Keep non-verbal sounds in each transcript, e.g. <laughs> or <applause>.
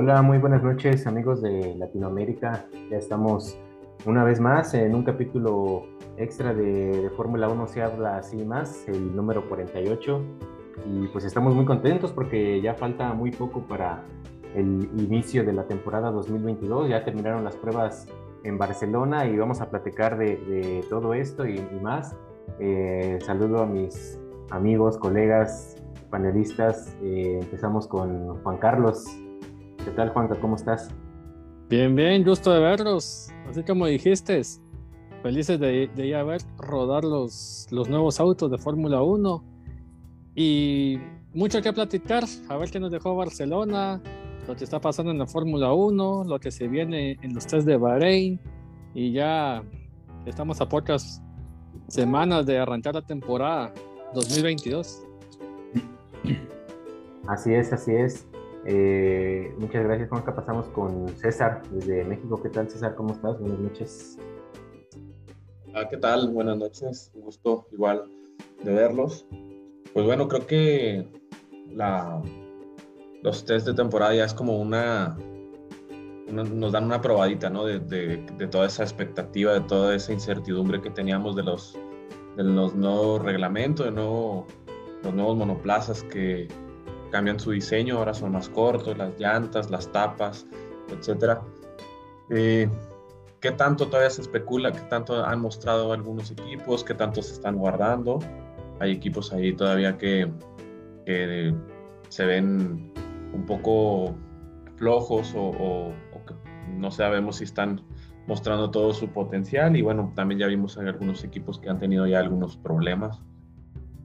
Hola, muy buenas noches amigos de Latinoamérica. Ya estamos una vez más en un capítulo extra de, Fórmula 1 se habla así más, el número 48. Y pues estamos muy contentos porque ya falta muy poco para el inicio de la temporada 2022. Ya terminaron las pruebas en Barcelona y vamos a platicar de, todo esto y, más. Eh, saludo a mis amigos, colegas, panelistas. Eh, empezamos con Juan Carlos. ¿Qué tal, Juanca? ¿Cómo estás? Bien, bien, gusto de verlos. Así como dijiste, felices de, de ya ver rodar los, los nuevos autos de Fórmula 1 y mucho que platicar, a ver qué nos dejó Barcelona, lo que está pasando en la Fórmula 1, lo que se viene en los test de Bahrein y ya estamos a pocas semanas de arrancar la temporada 2022. Así es, así es. Eh, muchas gracias, Juanca. Pasamos con César desde México. ¿Qué tal, César? ¿Cómo estás? Buenas noches. ¿qué tal? Buenas noches. Un gusto igual de verlos. Pues bueno, creo que la, los test de temporada ya es como una, nos dan una probadita, ¿no? De, de, toda esa expectativa, de toda esa incertidumbre que teníamos de los, de los nuevos reglamentos, de nuevo, los nuevos monoplazas que cambian su diseño, ahora son más cortos, las llantas, las tapas, etcétera. Eh, ¿Qué tanto todavía se especula? ¿Qué tanto han mostrado algunos equipos? ¿Qué tanto se están guardando? Hay equipos ahí todavía que, que se ven un poco flojos o, que no sabemos si están mostrando todo su potencial y bueno, también ya vimos algunos equipos que han tenido ya algunos problemas,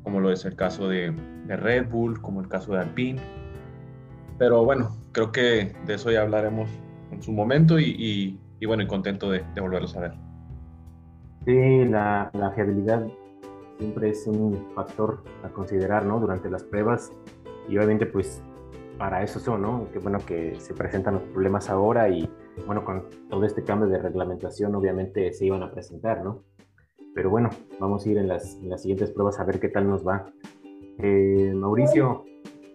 como lo es el caso de, de Red Bull, como el caso de Alpine. Pero bueno, creo que de eso ya hablaremos en su momento y, y, bueno, y contento de, de, volverlos a ver. Sí, la, la, fiabilidad siempre es un factor a considerar, ¿no? Durante las pruebas y obviamente pues para eso son, ¿no? Qué bueno que se presentan los problemas ahora y bueno, con todo este cambio de reglamentación obviamente se iban a presentar, ¿no? Pero bueno, vamos a ir en las, en las siguientes pruebas a ver qué tal nos va. Eh, Mauricio,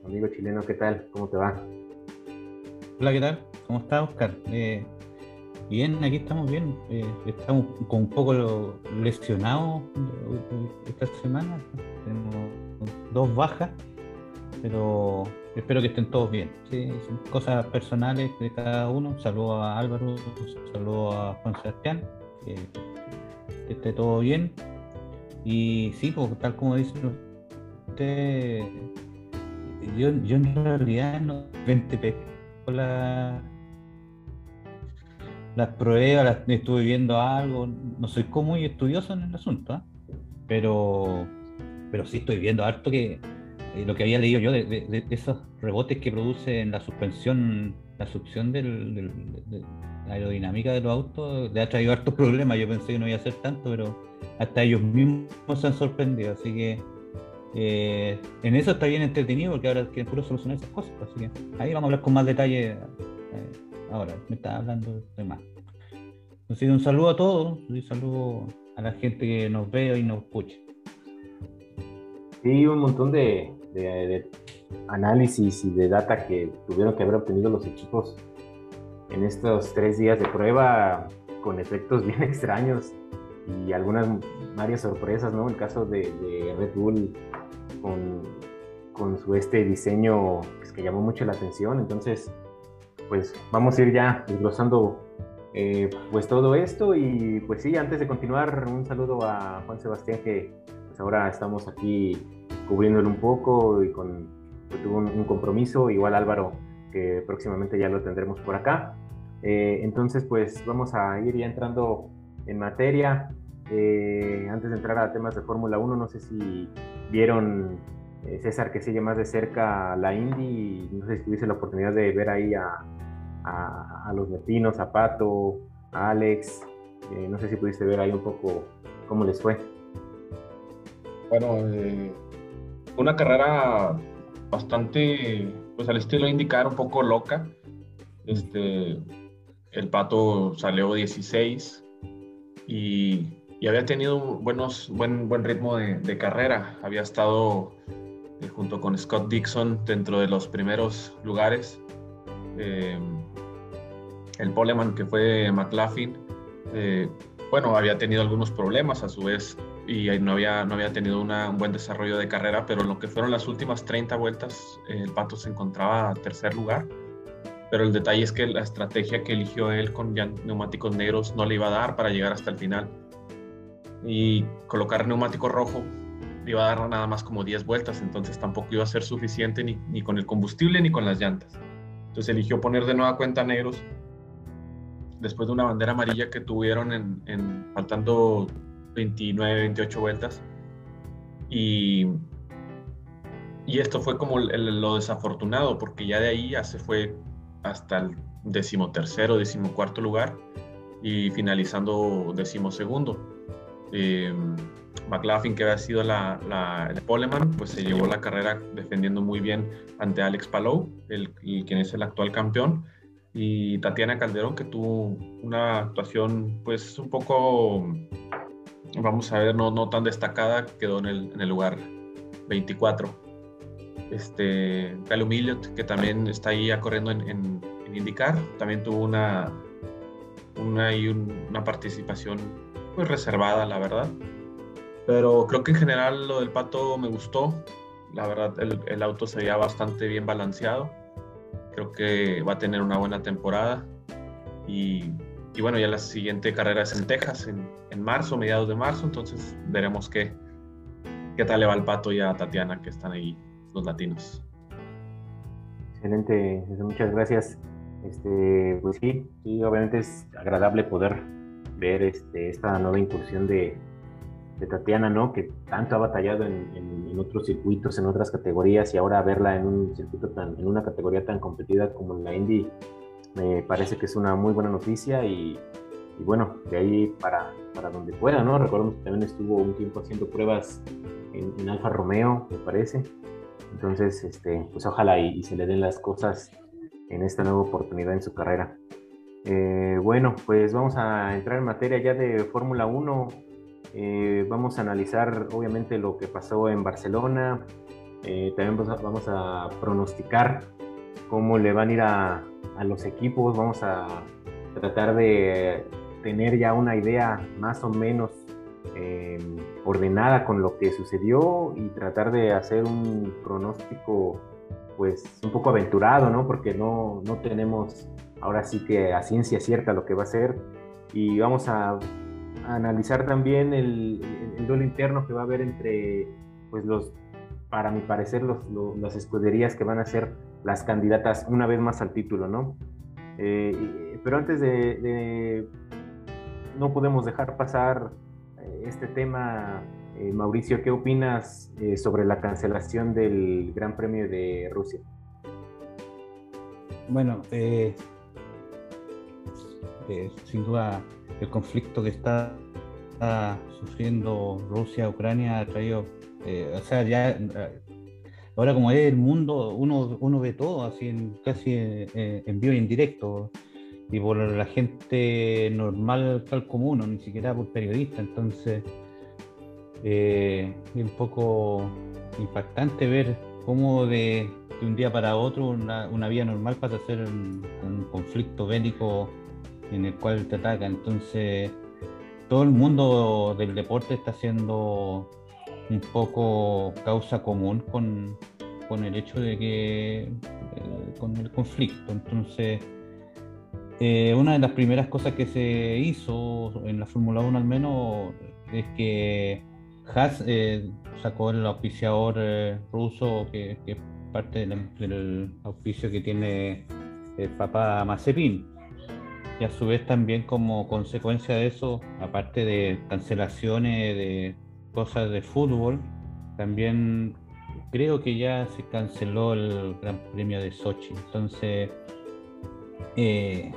amigo chileno, ¿qué tal? ¿Cómo te va? Hola, ¿qué tal? ¿Cómo está, Oscar? Eh, bien, aquí estamos bien. Eh, estamos con un poco lesionados esta semana. Tenemos dos bajas, pero espero que estén todos bien. Sí, cosas personales de cada uno. Saludo a Álvaro, saludo a Juan Sebastián. Que, esté todo bien. Y sí, pues, tal como dicen yo, yo en realidad no 20 con la, las pruebas, estuve viendo algo, no soy como muy estudioso en el asunto, ¿eh? pero, pero sí estoy viendo harto que eh, lo que había leído yo de, esos rebotes que produce en la suspensión, la succión del, de la aerodinámica de los autos, le ha traído hartos problemas. Yo pensé que no iba a ser tanto, pero hasta ellos mismos se han sorprendido, así que eh, en eso está bien entretenido porque ahora quieren puro solucionar esas cosas. Así que ahí vamos a hablar con más detalle. Eh, ahora, me está hablando de más. Entonces, un saludo a todos, un saludo a la gente que nos ve y nos escucha. Sí, un montón de, de, análisis y de data que tuvieron que haber obtenido los equipos en estos tres días de prueba con efectos <laughs> bien extraños y algunas varias sorpresas, ¿no? El caso de, de Red Bull con, con, su este diseño pues, que llamó mucho la atención. Entonces, pues vamos a ir ya desglosando eh, pues todo esto y pues sí, antes de continuar, un saludo a Juan Sebastián que pues ahora estamos aquí cubriéndolo un poco y con pues, tuvo un, compromiso, igual Álvaro que próximamente ya lo tendremos por acá. Eh, entonces, pues vamos a ir ya entrando en materia. Eh, antes de entrar a temas de Fórmula 1, no sé si vieron, eh, César, que sigue más de cerca la Indy, no sé si tuviste la oportunidad de ver ahí a, a, los vecinos, a Pato, a Alex, no sé si pudiste ver ahí un poco cómo les fue. Bueno, una carrera bastante, pues al estilo indicar, un poco loca. Este, el Pato salió 16 y había tenido buenos, buen, buen ritmo de, carrera. Había estado eh, junto con Scott Dixon dentro de los primeros lugares. Eh, el poleman que fue McLaughlin, eh, bueno, había tenido algunos problemas a su vez y no había, no había tenido un buen desarrollo de carrera, pero en lo que fueron las últimas 30 vueltas, el Pato se encontraba a tercer lugar. Pero el detalle es que la estrategia que eligió él con neumáticos negros no le iba a dar para llegar hasta el final. Y colocar neumático rojo iba a dar nada más como 10 vueltas, entonces tampoco iba a ser suficiente ni, ni con el combustible ni con las llantas. Entonces eligió poner de nueva cuenta negros después de una bandera amarilla que tuvieron en, faltando 29, 28 vueltas. Y, y esto fue como lo desafortunado, porque ya de ahí ya se fue hasta el decimotercero, decimocuarto lugar y finalizando decimosegundo. Eh, McLaughlin, que había sido la, la, el poleman, pues se llevó la carrera defendiendo muy bien ante Alex Palou, el, quien es el actual campeón, y Tatiana Calderón, que tuvo una actuación pues un poco, vamos a ver, no, no tan destacada, quedó en el, en el lugar 24. Este, Calum Milliot, que también está ahí corriendo en, en, en IndyCar, también tuvo una, una, una participación pues reservada, la verdad. Pero creo que en general lo del pato me gustó. La verdad, el, auto se veía bastante bien balanceado. Creo que va a tener una buena temporada. Y, bueno, ya la siguiente carrera es en Texas, en, marzo, mediados de marzo. Entonces veremos qué, qué tal le va al pato y a Tatiana, que están ahí latinos. Excelente, muchas gracias. Este, pues sí, sí, obviamente es agradable poder ver este, esta nueva incursión de, de Tatiana, ¿no? Que tanto ha batallado en, en, otros circuitos, en otras categorías, y ahora verla en un circuito tan, en una categoría tan competida como la Indy, me parece que es una muy buena noticia y, y bueno, de ahí para, para donde pueda, ¿no? Recordemos que también estuvo un tiempo haciendo pruebas en, en Alfa Romeo, me parece. Entonces, este, pues ojalá y, se le den las cosas en esta nueva oportunidad en su carrera. Eh, bueno, pues vamos a entrar en materia ya de Fórmula 1. Eh, vamos a analizar obviamente lo que pasó en Barcelona. Eh, también vamos a pronosticar cómo le van a ir a, los equipos. Vamos a tratar de tener ya una idea más o menos eh, ordenada con lo que sucedió y tratar de hacer un pronóstico pues un poco aventurado, ¿no? Porque no, no tenemos ahora sí que a ciencia cierta lo que va a ser y vamos a analizar también el, el, duelo interno que va a haber entre, pues los, para mi parecer, los, las escuderías que van a ser las candidatas una vez más al título, ¿no? Eh, pero antes de, no podemos dejar pasar este tema, eh, Mauricio, ¿qué opinas sobre la cancelación del Gran Premio de Rusia? Bueno, sin duda el conflicto que está, sufriendo Rusia, Ucrania, ha traído, eh, o sea, ya eh, ahora como es el mundo, uno, uno ve todo así en, casi eh, en vivo y en directo, y por la gente normal tal como uno, ni siquiera por periodista, entonces es un poco impactante ver cómo de, un día para otro una, una vida normal pasa a ser un conflicto bélico en el cual te ataca. Entonces, todo el mundo del deporte está siendo un poco causa común con, el hecho de que, eh, con el conflicto. Entonces, eh, una de las primeras cosas que se hizo en la Fórmula 1 al menos es que Haas eh, sacó el auspiciador ruso que, es parte del, auspicio que tiene el papá Mazepin y a su vez también como consecuencia de eso, aparte de cancelaciones de cosas de fútbol, también creo que ya se canceló el Gran Premio de Sochi. Entonces, eh,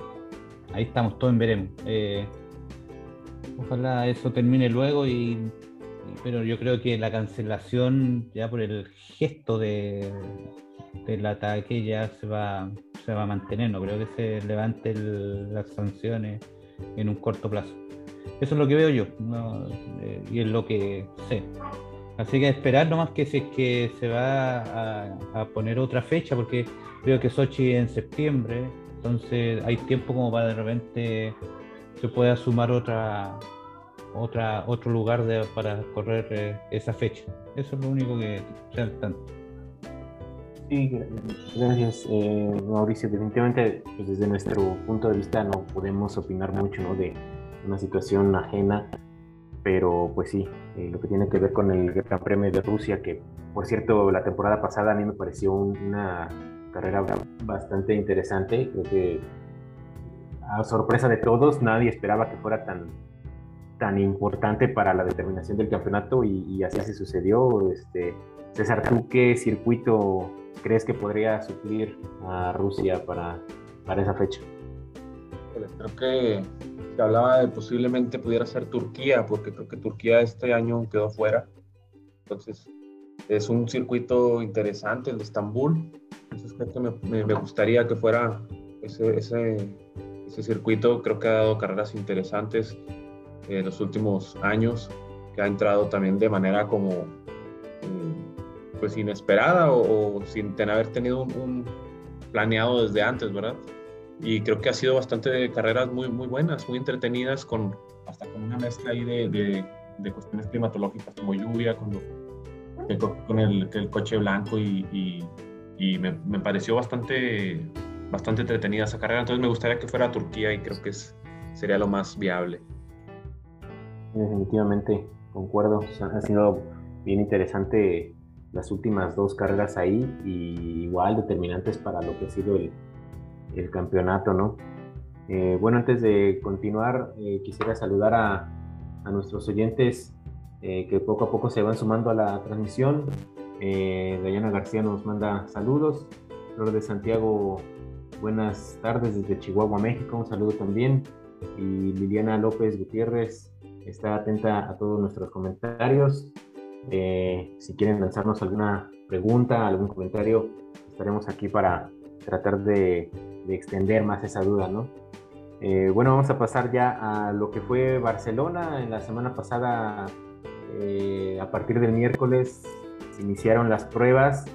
ahí estamos, todos en veremos. Eh, ojalá eso termine luego y, pero yo creo que la cancelación ya por el gesto de, del ataque ya se va se va a mantener, no creo que se levante las sanciones en un corto plazo. Eso es lo que veo yo eh, y es lo que sé. Así que esperar nomás que si que se va a, poner otra fecha, porque creo que Sochi en septiembre, entonces hay tiempo como para de repente se pueda sumar otra, otra, otro lugar para correr eh, esa fecha. Eso es lo único que se tanto. Sí, gracias, eh, Mauricio. Definitivamente, pues desde nuestro punto de vista no podemos opinar mucho de una situación ajena, pero pues sí, eh, lo que tiene que ver con el Gran Premio de Rusia, que por cierto la temporada pasada a mí me pareció una carrera bastante interesante, creo que a sorpresa de todos nadie esperaba que fuera tan tan importante para la determinación del campeonato y, así así sucedió. Este, César, ¿tú qué circuito crees que podría suplir a Rusia para, para esa fecha? Creo que se hablaba de posiblemente pudiera ser Turquía, porque creo que Turquía este año quedó fuera. Entonces, es un circuito interesante, el de Estambul. Entonces, creo que me, me, gustaría que fuera ese, ese, ese, circuito. Creo que ha dado carreras interesantes en los últimos años, que ha entrado también de manera como mm, pues inesperada o, sin tener, haber tenido un, planeado desde antes, ¿verdad? Y creo que ha sido bastante carreras muy, muy buenas, muy entretenidas, con, hasta con una mezcla ahí de, de, cuestiones climatológicas como lluvia, con, con el, el, coche blanco y, y, me, me, pareció bastante, bastante entretenida esa carrera. Entonces me gustaría que fuera a Turquía y creo que es, sería lo más viable. Definitivamente, concuerdo. Ha sido bien interesante las últimas dos carreras ahí y igual determinantes para lo que ha sido el, campeonato, ¿no? Eh, bueno, antes de continuar, eh, quisiera saludar a, nuestros oyentes eh, que poco a poco se van sumando a la transmisión. Dayana García nos manda saludos. Flor de Santiago, buenas tardes desde Chihuahua, México. Un saludo también. Y Liliana López Gutiérrez, está atenta a todos nuestros comentarios. Eh, si quieren lanzarnos alguna pregunta, algún comentario, estaremos aquí para tratar de, extender más esa duda, ¿no? Eh, bueno, vamos a pasar ya a lo que fue Barcelona. En la semana pasada, eh, a partir del miércoles, se iniciaron las pruebas,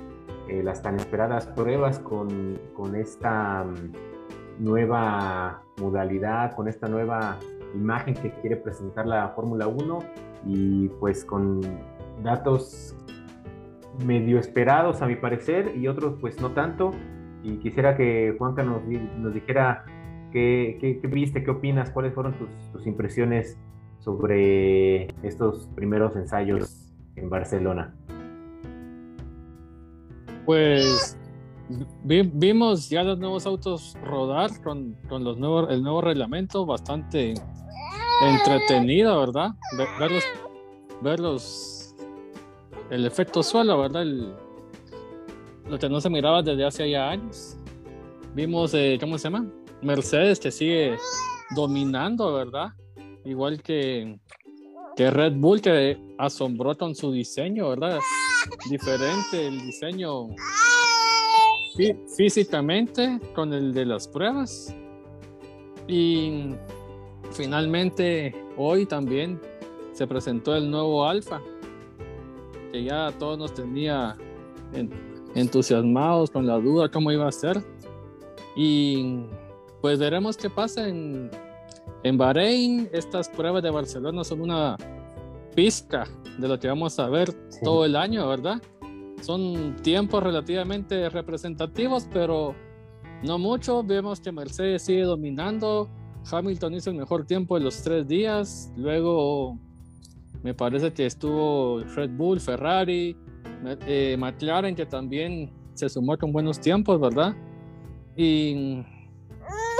las tan esperadas pruebas con, con esta mm, nueva modalidad, con esta nueva imagen que quiere presentar la Fórmula 1 y pues con datos medio esperados a mi parecer y otros pues no tanto. Y quisiera que Juanca nos, nos dijera qué, qué, viste, qué opinas, cuáles fueron tus, tus, impresiones sobre estos primeros ensayos en Barcelona. Pues vimos ya los nuevos autos rodar con, con los nuevos, el nuevo reglamento bastante entretenido, ¿verdad? Verlos, verlos, el efecto suelo, ¿verdad? lo que no se miraba desde hace ya años. Vimos, eh, ¿cómo se llama? Mercedes que sigue dominando, ¿verdad? Igual que, que Red Bull que asombró con su diseño, ¿verdad? Diferente el diseño físicamente con el de las pruebas. Y finalmente hoy también se presentó el nuevo Alfa, que ya todos nos tenía entusiasmados con la duda cómo iba a ser. Y pues veremos qué pasa en, en Bahrein. Estas pruebas de Barcelona son una pizca de lo que vamos a ver todo el año, ¿verdad? Son tiempos relativamente representativos, pero no mucho. Vemos que Mercedes sigue dominando Hamilton hizo el mejor tiempo de los tres días. Luego me parece que estuvo Red Bull, Ferrari, eh, McLaren, que también se sumó con buenos tiempos, ¿verdad? Y,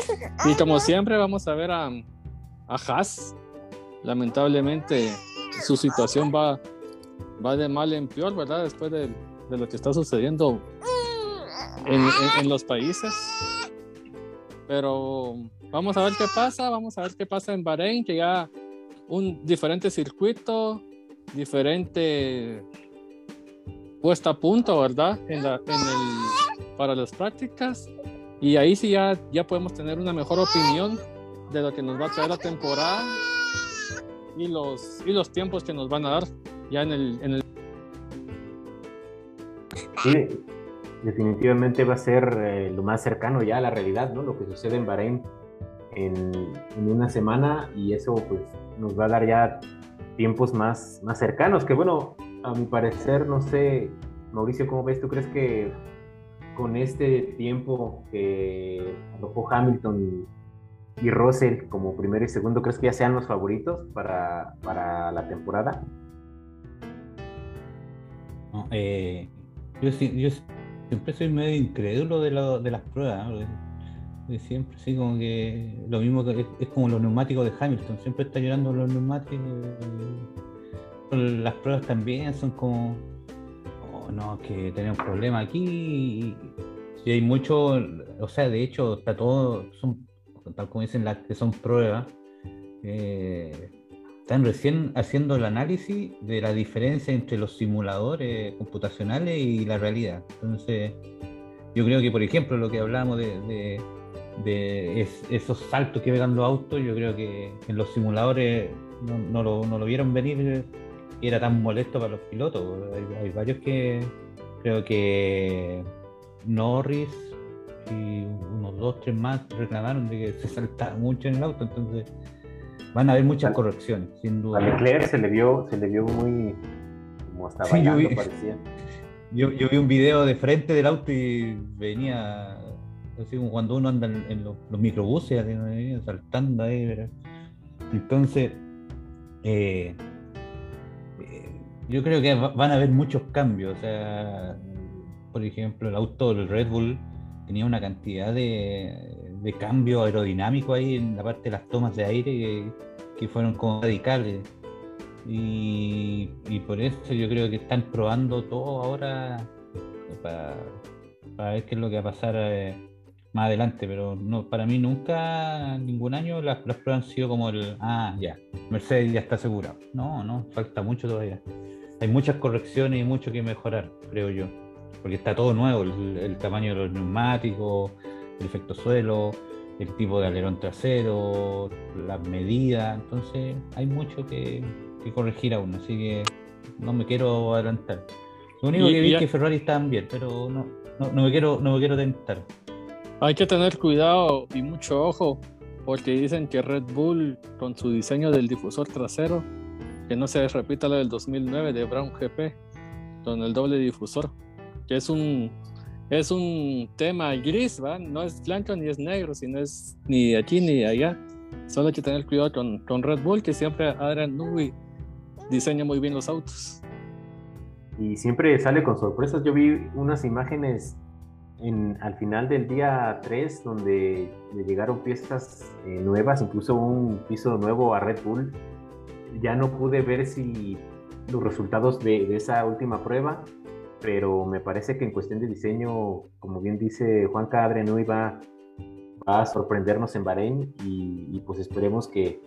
<laughs> y como siempre vamos a ver a, a Haas. Lamentablemente su situación va, va de mal en peor, ¿verdad? Después de, de lo que está sucediendo en, en los países. Pero Vamos a ver qué pasa, vamos a ver qué pasa en Bahrein, que ya un diferente circuito, diferente puesta a punto, ¿verdad? En la, en el, para las prácticas. Y ahí sí ya, ya podemos tener una mejor opinión de lo que nos va a traer la temporada y los, y los tiempos que nos van a dar ya en el, en el Sí, definitivamente va a ser eh, lo más cercano ya a la realidad, ¿no? Lo que sucede en Bahrein en, en, una semana y eso pues nos va a dar ya tiempos más, más cercanos, que bueno, a mi parecer, no sé, Mauricio, ¿cómo ves? ¿Tú crees que con este tiempo que arrojó Hamilton y Russell como primero y segundo, ¿crees que ya sean los favoritos para, para la temporada? Eh, yo, siempre soy medio incrédulo de, las pruebas. Siempre, sí, como que lo mismo que es, como los neumáticos de Hamilton, siempre está llorando los neumáticos. Las pruebas también son como, no, que tenemos problema aquí. Y, hay mucho, o sea, de hecho, está todo, son tal como dicen las que son pruebas, eh, están recién haciendo el análisis de la diferencia entre los simuladores computacionales y la realidad. Entonces, yo creo que, por ejemplo, lo que hablábamos de, esos saltos que pegan los autos, yo creo que en los simuladores no, lo, vieron venir y era tan molesto para los pilotos. Hay, hay varios que creo que Norris y unos dos, tres más reclamaron de que se saltaba mucho en el auto, entonces van a haber muchas correcciones, sin duda. A Leclerc se le vio, se le vio muy como hasta sí, yo vi, parecía. Yo, yo, vi un video de frente del auto y venía así como cuando uno anda en, los, microbuses, saltando ahí, ¿verdad? Entonces, eh, yo creo que van a haber muchos cambios. O sea, por ejemplo, el auto del Red Bull tenía una cantidad de, de cambio aerodinámico ahí en la parte de las tomas de aire que, fueron como radicales. Y, por eso yo creo que están probando todo ahora para, ver qué es lo que va a pasar eh, más adelante. Pero no para mí nunca, ningún año, las, las, pruebas han sido como el, ah, ya, Mercedes ya está segura. No, no, falta mucho todavía. Hay muchas correcciones y mucho que mejorar, creo yo porque está todo nuevo, el, tamaño de los neumáticos, el efecto suelo, el tipo de alerón trasero, las medidas, entonces hay mucho que, corregir aún, así que no me quiero adelantar. Lo único que vi es que Ferrari estaban bien, pero no, no, me quiero, no me quiero tentar. Hay que tener cuidado y mucho ojo, porque dicen que Red Bull, con su diseño del difusor trasero, que no se repita lo del 2009 de Brown GP, con el doble difusor, que es un, es un tema gris, ¿va? No es blanco ni es negro, sino es ni aquí ni allá. Solo hay que tener cuidado con, con Red Bull, que siempre Adrian Newey diseña muy bien los autos. Y siempre sale con sorpresas. Yo vi unas imágenes en, al final del día 3 donde le llegaron piezas eh, nuevas, incluso un piso nuevo a Red Bull. Ya no pude ver si los resultados de, esa última prueba pero me parece que en cuestión de diseño, como bien dice Juan Cadre, va, va a sorprendernos en Bahrein y, pues esperemos que,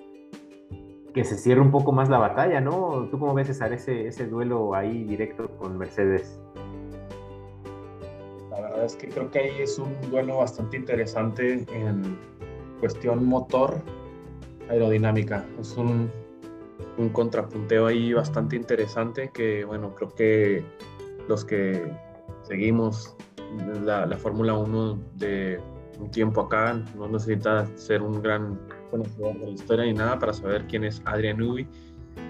que se cierre un poco más la batalla, ¿no? ¿Tú cómo ves, César, ese, ese duelo ahí directo con Mercedes? La verdad es que creo que ahí es un duelo bastante interesante en cuestión motor aerodinámica. Es un, un contrapunteo ahí bastante interesante que, bueno, creo que los que seguimos la, Fórmula 1 de un tiempo acá, no necesita ser un gran conocedor de la historia ni nada para saber quién es Adrian Newey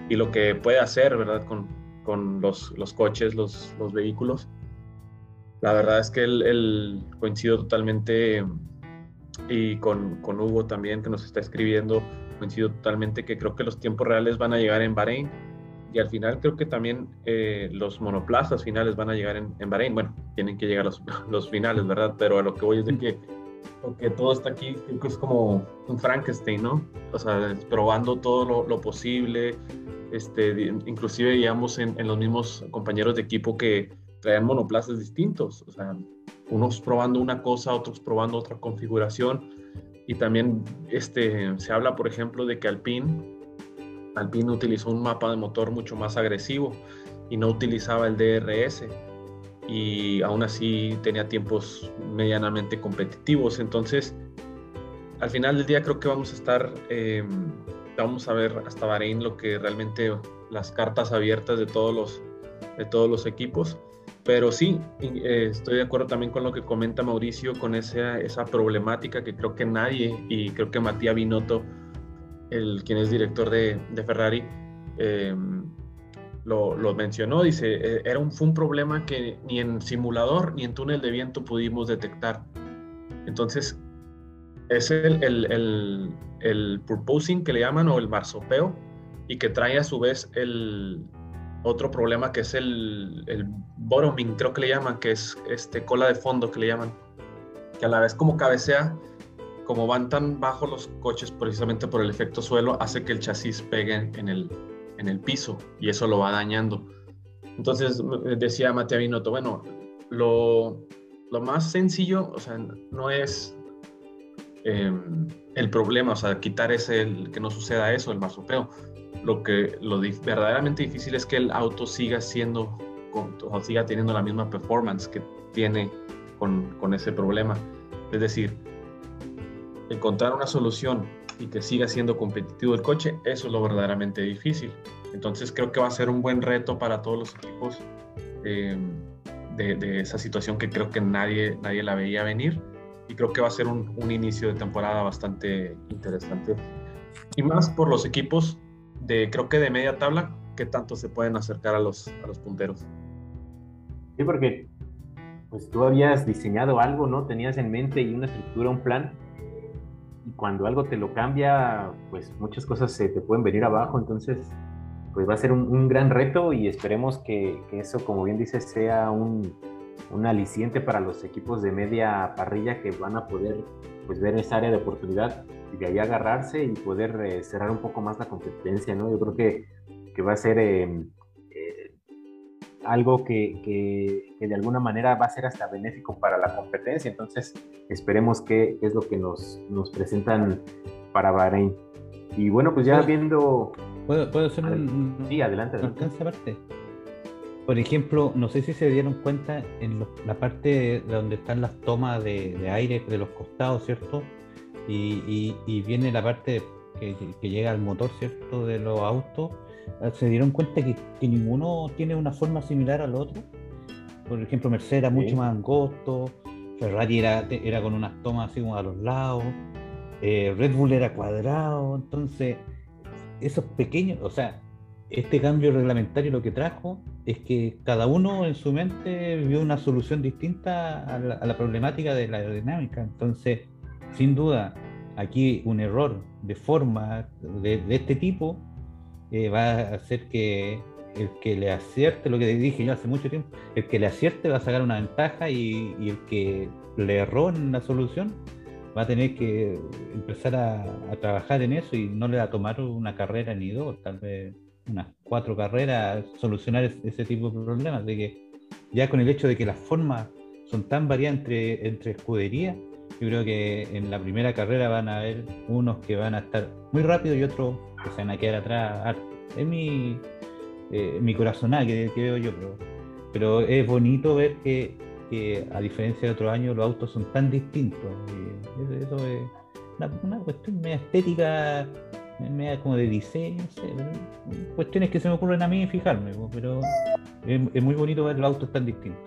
y lo que puede hacer, ¿verdad? Con, con los, los, coches, los, los, vehículos. La verdad es que él, él coincido totalmente y con, con, Hugo también que nos está escribiendo, coincido totalmente que creo que los tiempos reales van a llegar en Bahrein y al final creo que también eh, los monoplazas finales van a llegar en, en, Bahrein. Bueno, tienen que llegar los, <laughs> los, finales, ¿verdad? Pero a lo que voy es de que, porque todo está aquí, creo que es como un Frankenstein, ¿no? O sea, probando todo lo, lo posible, este, inclusive digamos en, en, los mismos compañeros de equipo que traían monoplazas distintos, o sea, unos probando una cosa, otros probando otra configuración. Y también este, se habla, por ejemplo, de que Alpine Alpine utilizó un mapa de motor mucho más agresivo y no utilizaba el DRS y aún así tenía tiempos medianamente competitivos. Entonces, al final del día creo que vamos a estar, em, vamos a ver hasta Bahrein lo que realmente las cartas abiertas de todos los, de todos los equipos. Pero sí, eh, estoy de acuerdo también con lo que comenta Mauricio, con esa, esa problemática que creo que nadie, y creo que Matías Binotto, el, quien es director de, de Ferrari, eh, lo, lo, mencionó, dice, eh, era un, fue un problema que ni en simulador ni en túnel de viento pudimos detectar. Entonces, es el, el, el, el purposing que le llaman o el marsopeo y que trae a su vez el otro problema que es el, el bottoming, creo que le llaman, que es este cola de fondo que le llaman, que a la vez como cabecea, como van tan bajo los coches precisamente por el efecto suelo, hace que el chasis pegue en el, en el piso y eso lo va dañando. Entonces decía Matea Binotto, bueno, lo, lo, más sencillo, o sea, no es em, el problema, o sea, quitar ese, el, que no suceda eso, el marsupeo. Lo que lo verdaderamente difícil es que el auto siga siendo, o siga teniendo la misma performance que tiene con, con ese problema. Es decir, encontrar una solución y que siga siendo competitivo el coche, eso es lo verdaderamente difícil. Entonces creo que va a ser un buen reto para todos los equipos eh, de, esa situación que creo que nadie, nadie la veía venir y creo que va a ser un, un, inicio de temporada bastante interesante. Y más por los equipos de, creo que de media tabla, que tanto se pueden acercar a los, a los punteros. Sí, porque pues tú habías diseñado algo, ¿no? Tenías en mente y una estructura, un plan, y cuando algo te lo cambia, pues muchas cosas se te pueden venir abajo, entonces pues va a ser un, gran reto y esperemos que, eso, como bien dices, sea un, un, aliciente para los equipos de media parrilla que van a poder pues ver esa área de oportunidad de ahí agarrarse y poder eh, cerrar un poco más la competencia, ¿no? Yo creo que, que va a ser em, eh, algo que, que, de alguna manera va a ser hasta benéfico para la competencia, entonces esperemos que es lo que nos, nos presentan para Bahrein. Y bueno, pues ya viendo ¿Puedo, hacer un, sí, adelante, aparte? Por ejemplo, no sé si se dieron cuenta en la parte de donde están las tomas de, aire de los costados, ¿cierto? Y, viene la parte que, llega al motor, ¿cierto? De los autos. ¿Se dieron cuenta que, ninguno tiene una forma similar al otro? Por ejemplo, Mercedes era mucho más angosto, Ferrari era, era con unas tomas así como a los lados, eh, Red Bull era cuadrado, entonces esos pequeños, o sea, este cambio reglamentario lo que trajo es que cada uno en su mente vio una solución distinta a la, problemática de la aerodinámica. Entonces, sin duda, aquí un error de forma de, este tipo eh, va a hacer que el que le acierte, lo que dije yo hace mucho tiempo, el que le acierte va a sacar una ventaja y, el que le erró en la solución va a tener que empezar a, trabajar en eso y no le va a tomar una carrera ni dos, tal vez unas cuatro carreras, solucionar ese, tipo de problemas. De que ya con el hecho de que las formas son tan variadas entre, entre escuderías, yo creo que en la primera carrera van a haber unos que van a estar muy rápido y otros que se van a quedar atrás. Es mi, eh, mi corazonada que, que, veo yo, pero, pero es bonito ver que que a diferencia de otros años los autos son tan distintos. eso es una, cuestión media estética, media como de diseño, cuestiones que se me ocurren a mí fijarme, pero es, muy bonito ver los autos tan distintos.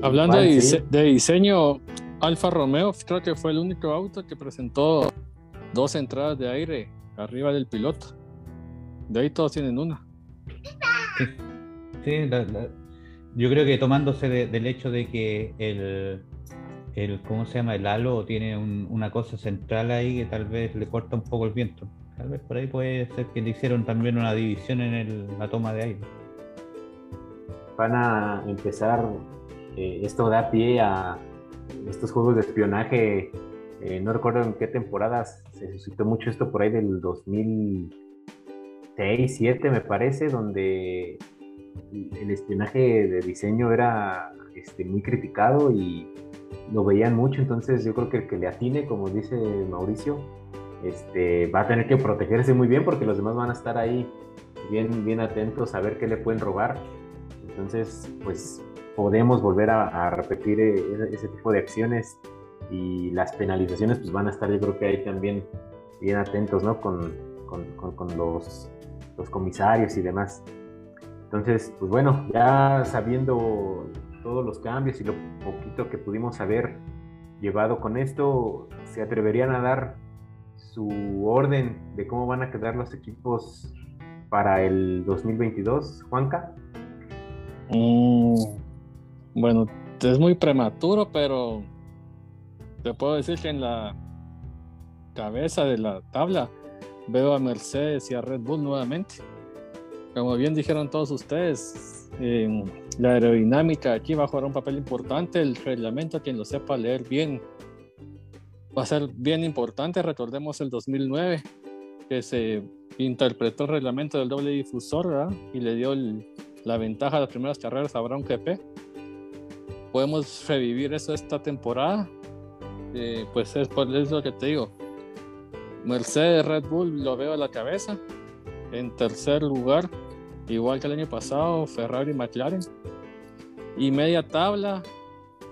Hablando de, de, diseño, Alfa Romeo creo que fue el único auto que presentó dos entradas de aire arriba del piloto. De ahí todos tienen una. Sí, la, yo creo que tomándose del hecho de que el, el, ¿cómo se llama? El halo tiene una cosa central ahí que tal vez le corta un poco el viento. Tal vez por ahí puede ser que le hicieron también una división en la toma de aire. Van a empezar, eh, esto da pie a estos juegos de espionaje. Eh, no recuerdo en qué temporadas se suscitó mucho esto por ahí del 2006, 2007 me parece, donde el espionaje de diseño era este, muy criticado y lo veían mucho, entonces yo creo que el que le atine, como dice Mauricio, este, va a tener que protegerse muy bien porque los demás van a estar ahí bien, bien atentos a ver qué le pueden robar. Entonces, pues podemos volver a, repetir eh, ese, tipo de acciones y las penalizaciones pues van a estar yo creo que ahí también bien atentos, ¿no? Con, con, con, con los, los comisarios y demás. Entonces, pues bueno, ya sabiendo todos los cambios y lo poquito que pudimos haber llevado con esto, ¿se atreverían a dar su orden de cómo van a quedar los equipos para el 2022, Juanca? Mm, bueno, es muy prematuro, pero te puedo decir que en la cabeza de la tabla veo a Mercedes y a Red Bull nuevamente. Como bien dijeron todos ustedes, la aerodinámica aquí va a jugar un papel importante. El reglamento, quien lo sepa leer bien, va a ser bien importante. Recordemos el 2009, que se interpretó el reglamento del doble difusor y le dio la ventaja a las primeras carreras a Brown GP. Podemos revivir eso esta temporada. Eh, pues es por eso lo que te digo. Mercedes, Red Bull lo veo a la cabeza. En tercer lugar, igual que el año pasado, Ferrari y McLaren. Y media tabla,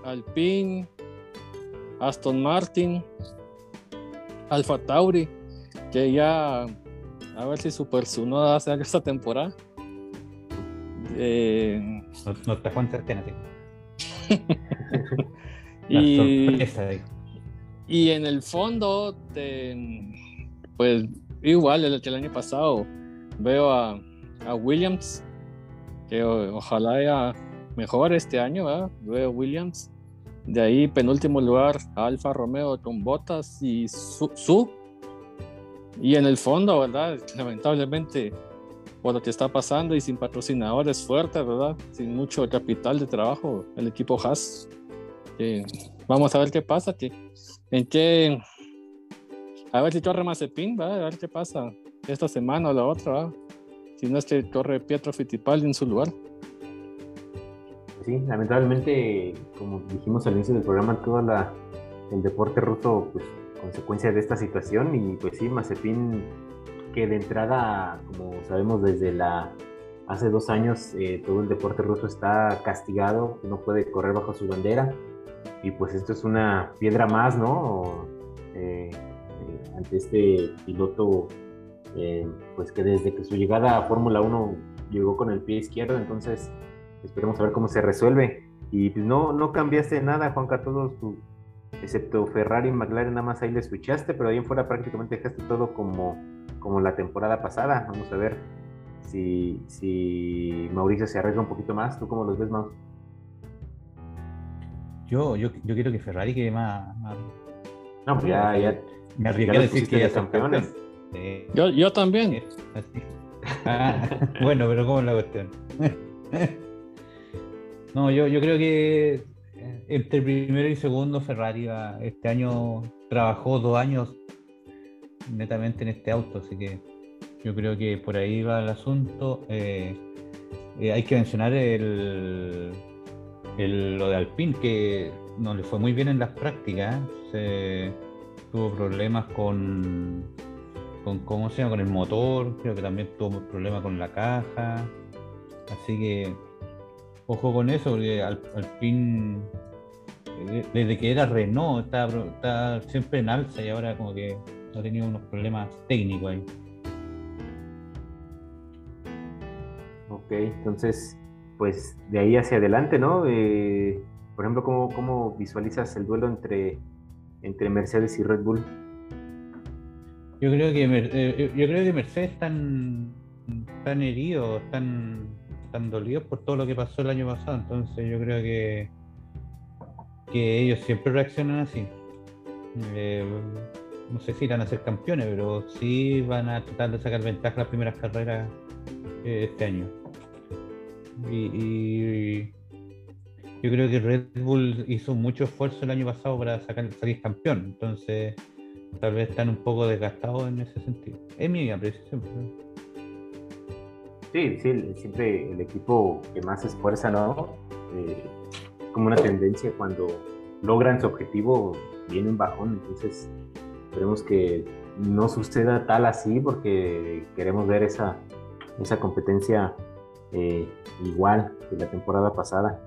Alpine, Aston Martin, Alfa Tauri, que ya a ver si Super Sunoda hace algo esta temporada. Eh, no, te Juan <laughs> y, y en el fondo, pues igual el que el año pasado veo a, a Williams, que ojalá haya mejor este año, veo a Williams. De ahí, penúltimo lugar, Alfa Romeo con Botas y Su, Y en el fondo, ¿verdad? Lamentablemente, por lo que está pasando y sin patrocinadores fuertes, ¿verdad? Sin mucho capital de trabajo, el equipo Haas. vamos a ver qué pasa, que, en qué... A ver si corre Mazepin, ¿va? A ver qué pasa esta semana o la otra, ¿va? Si no es que corre Pietro Fittipaldi en su lugar. Sí, lamentablemente, como dijimos al inicio del programa, todo la, el deporte ruso, pues, consecuencia de esta situación, y pues sí, Mazepin que de entrada, como sabemos desde la hace dos años, eh, todo el deporte ruso está castigado, no puede correr bajo su bandera y pues esto es una piedra más, ¿no? Eh, eh, ante este piloto, pues que desde que su llegada a Fórmula 1 llegó con el pie izquierdo, entonces esperemos a ver cómo se resuelve. Y pues no, no cambiaste nada, Juanca, todos tu, excepto Ferrari y McLaren, nada más ahí le switchaste, pero ahí en fuera prácticamente dejaste todo como como la temporada pasada. Vamos a ver si, si Mauricio se arregla un poquito más. ¿Tú cómo los ves, Mau? Yo, yo, yo quiero que Ferrari quede más. No, pues ya, ya. Me arriesgué a decir que ya son campeones. yo, yo también. Ah, bueno, pero ¿cómo es la cuestión? no, yo, yo creo que entre primero y segundo Ferrari este año trabajó dos años netamente en este auto, así que yo creo que por ahí va el asunto. Eh, eh, hay que mencionar el, lo de Alpine, que no le fue muy bien en las prácticas. Se, tuvo problemas con, con, ¿cómo se con el motor, creo que también tuvo problemas con la caja. Así que ojo con eso, porque Alpine eh, desde que era Renault está siempre en alza y ahora como que ha tenido unos problemas técnicos ahí. Ok, entonces, pues de ahí hacia adelante, ¿no? Eh, por ejemplo, ¿cómo, ¿cómo, visualizas el duelo entre, entre Mercedes y Red Bull? Yo creo que, eh, yo creo que Mercedes están, están heridos, están, están dolidos por todo lo que pasó el año pasado, entonces yo creo que, que ellos siempre reaccionan así. Eh, no sé si irán a ser campeones, pero sí van a tratar de sacar ventaja las primeras carreras eh, este año. Y, yo creo que Red Bull hizo mucho esfuerzo el año pasado para sacar, salir campeón, entonces tal vez están un poco desgastados en ese sentido. Es mi apreciación. Sí, sí, siempre el equipo que más esfuerza, ¿no? Eh, como una tendencia cuando logran su objetivo, viene un bajón, entonces Esperemos que no suceda tal así porque queremos ver esa, esa competencia eh, igual que la temporada pasada.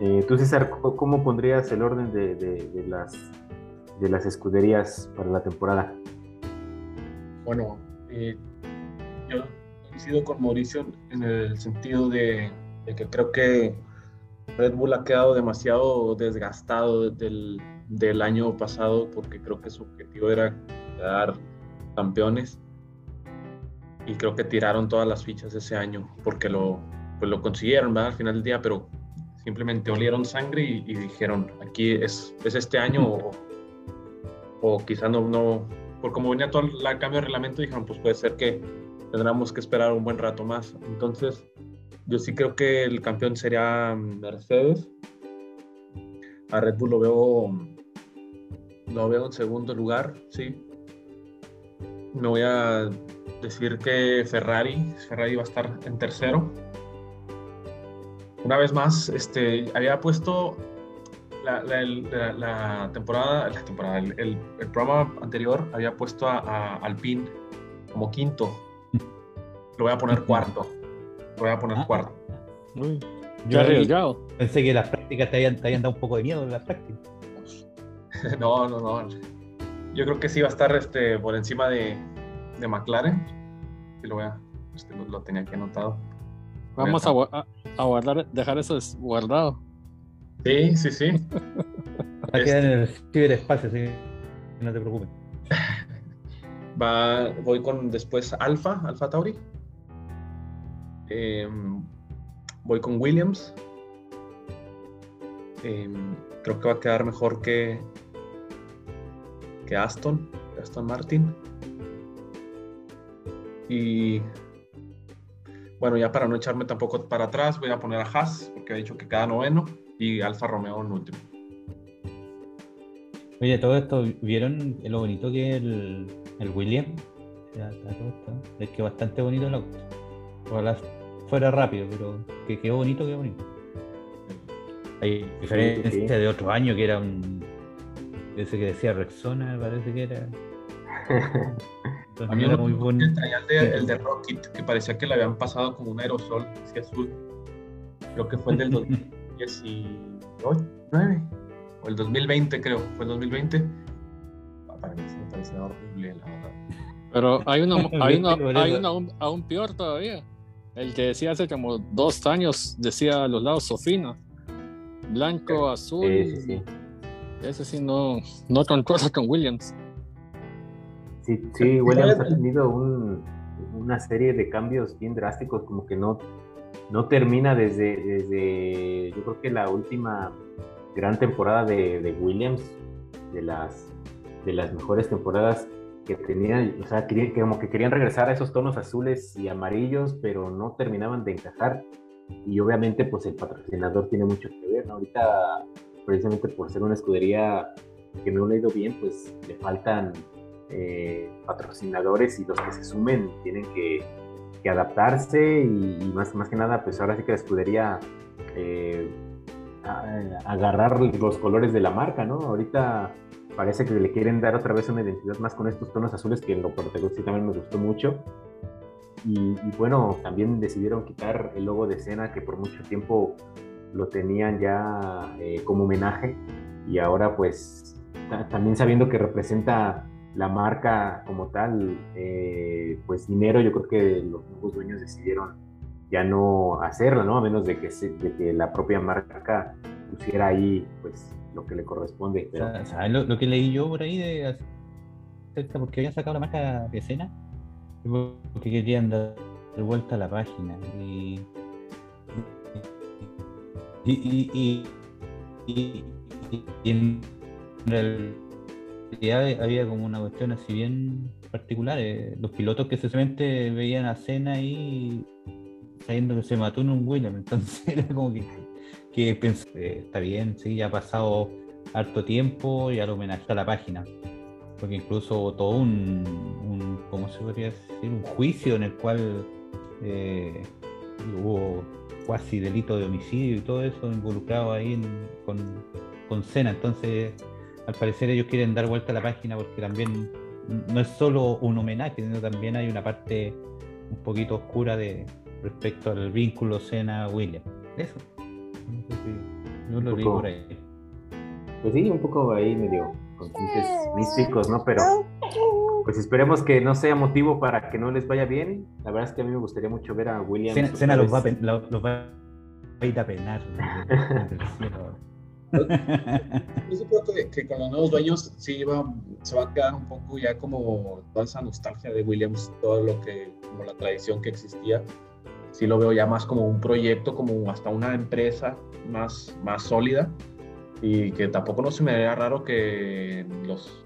Eh, tú, César, ¿cómo pondrías el orden de, las, de las escuderías para la temporada? Bueno, eh, yo coincido con Mauricio en el sentido de, que creo que Red Bull ha quedado demasiado desgastado del, del año pasado porque creo que su objetivo era quedar campeones y creo que tiraron todas las fichas ese año porque lo, pues lo consiguieron al final del día, pero simplemente olieron sangre y, dijeron, aquí es, es este año o, o quizá no, no, por como venía todo el cambio de reglamento, dijeron, pues puede ser que tendremos que esperar un buen rato más. Entonces, yo sí creo que el campeón sería Mercedes. A Red Bull lo veo, lo veo en segundo lugar, sí. Me voy a decir que Ferrari, Ferrari va a estar en tercero. Una vez más, este, había puesto la, temporada, la temporada el, programa anterior había puesto a, Alpine como quinto. Lo voy a poner cuarto. Lo voy a poner ah. cuarto. Yo arriesgado. Pensé que las prácticas te habían, te dado un poco de miedo en las prácticas. <laughs> no, no, no. Yo creo que sí va a estar este, por encima de, de McLaren. Sí, lo voy a, este, lo, tenía aquí anotado. Vamos a, a, guardar, dejar eso guardado. Sí, sí, sí. Va a quedar en el ciberespacio, sí. No te preocupes. Va, voy con después Alfa, Alfa Tauri. Em, voy con Williams. Em, creo que va a quedar mejor que, que Aston, Aston Martin. Y bueno, ya para no echarme tampoco para atrás, voy a poner a Haas, porque ha dicho que cada noveno y Alfa Romeo en último. Oye, todo esto, ¿vieron lo bonito que es el, el William? Es que bastante bonito el auto. Ojalá fuera rápido, pero que qué bonito, qué bonito. Hay diferencia de otro año que era un. Ese que decía Rexona, parece que era. <laughs> A mí era muy bonito. El, de, el de <laughs> Rocket, que parecía que le habían pasado como un aerosol, así azul. Creo que fue el del 2000. 2019 o el 2020 creo, fue el 2020. horrible, la verdad. Pero hay uno, <laughs> hay uno, hay uno aún, peor todavía. El que decía hace como dos años, decía a los lados Sofina. Blanco, azul. Ese sí no, no con Williams. Sí, sí, Williams ha tenido un, una serie de cambios bien drásticos, como que no, no termina desde, desde, yo creo que la última gran temporada de, Williams, de las, de las mejores temporadas que tenían, o sea, como que querían regresar a esos tonos azules y amarillos, pero no terminaban de encajar. Y obviamente, pues el patrocinador tiene mucho que ver, ¿no? Ahorita, precisamente por ser una escudería que no le ha ido bien, pues le faltan eh, patrocinadores y los que se sumen tienen que, adaptarse y, más, más que nada, pues ahora sí que la escudería eh, agarrar los colores de la marca, ¿no? Ahorita parece que le quieren dar otra vez una identidad más con estos tonos azules que en lo particular sí también me gustó mucho. Y, bueno, también decidieron quitar el logo de escena que por mucho tiempo lo tenían ya eh, como homenaje y ahora pues también sabiendo que representa la marca como tal, eh, pues dinero, yo creo que los nuevos dueños decidieron ya no hacerla, ¿no? A menos de que, de que la propia marca pusiera ahí, pues, lo que le corresponde. ¿Sabes lo, que leí yo por ahí de porque habían sacado la marca de escena? Porque querían dar vuelta a la página y y, y, y, y en el había como una cuestión así bien particular. Eh, los pilotos que sencillamente veían a Cena ahí sabiendo que se mató en un William, <laughs> entonces era como que, que pensé, está bien, sí, ya ha pasado harto tiempo y al homenaje a la página. Porque incluso todo un, un ¿cómo se podría decir? Un juicio en el cual eh, hubo cuasi delito de homicidio y todo eso involucrado ahí con, con Cena. Entonces al parecer ellos quieren dar vuelta a la página porque también no es solo un homenaje, sino también hay una parte un poquito oscura de respecto al vínculo Cena-William. Eso. No lo vi por ahí. Pues sí, un poco ahí medio con tintes místicos, ¿no? Pero pues esperemos que no sea motivo para que no les vaya bien. La verdad es que a mí me gustaría mucho ver a Williams. Cena, los, va a, los, va a ir a penar. <laughs> Yo supongo que, con los nuevos dueños sí va, se va a quedar un poco ya como toda esa nostalgia de Williams, todo lo que, como la tradición que existía. Sí lo veo ya más como un proyecto, como hasta una empresa más, más sólida y que tampoco no se me haría raro que los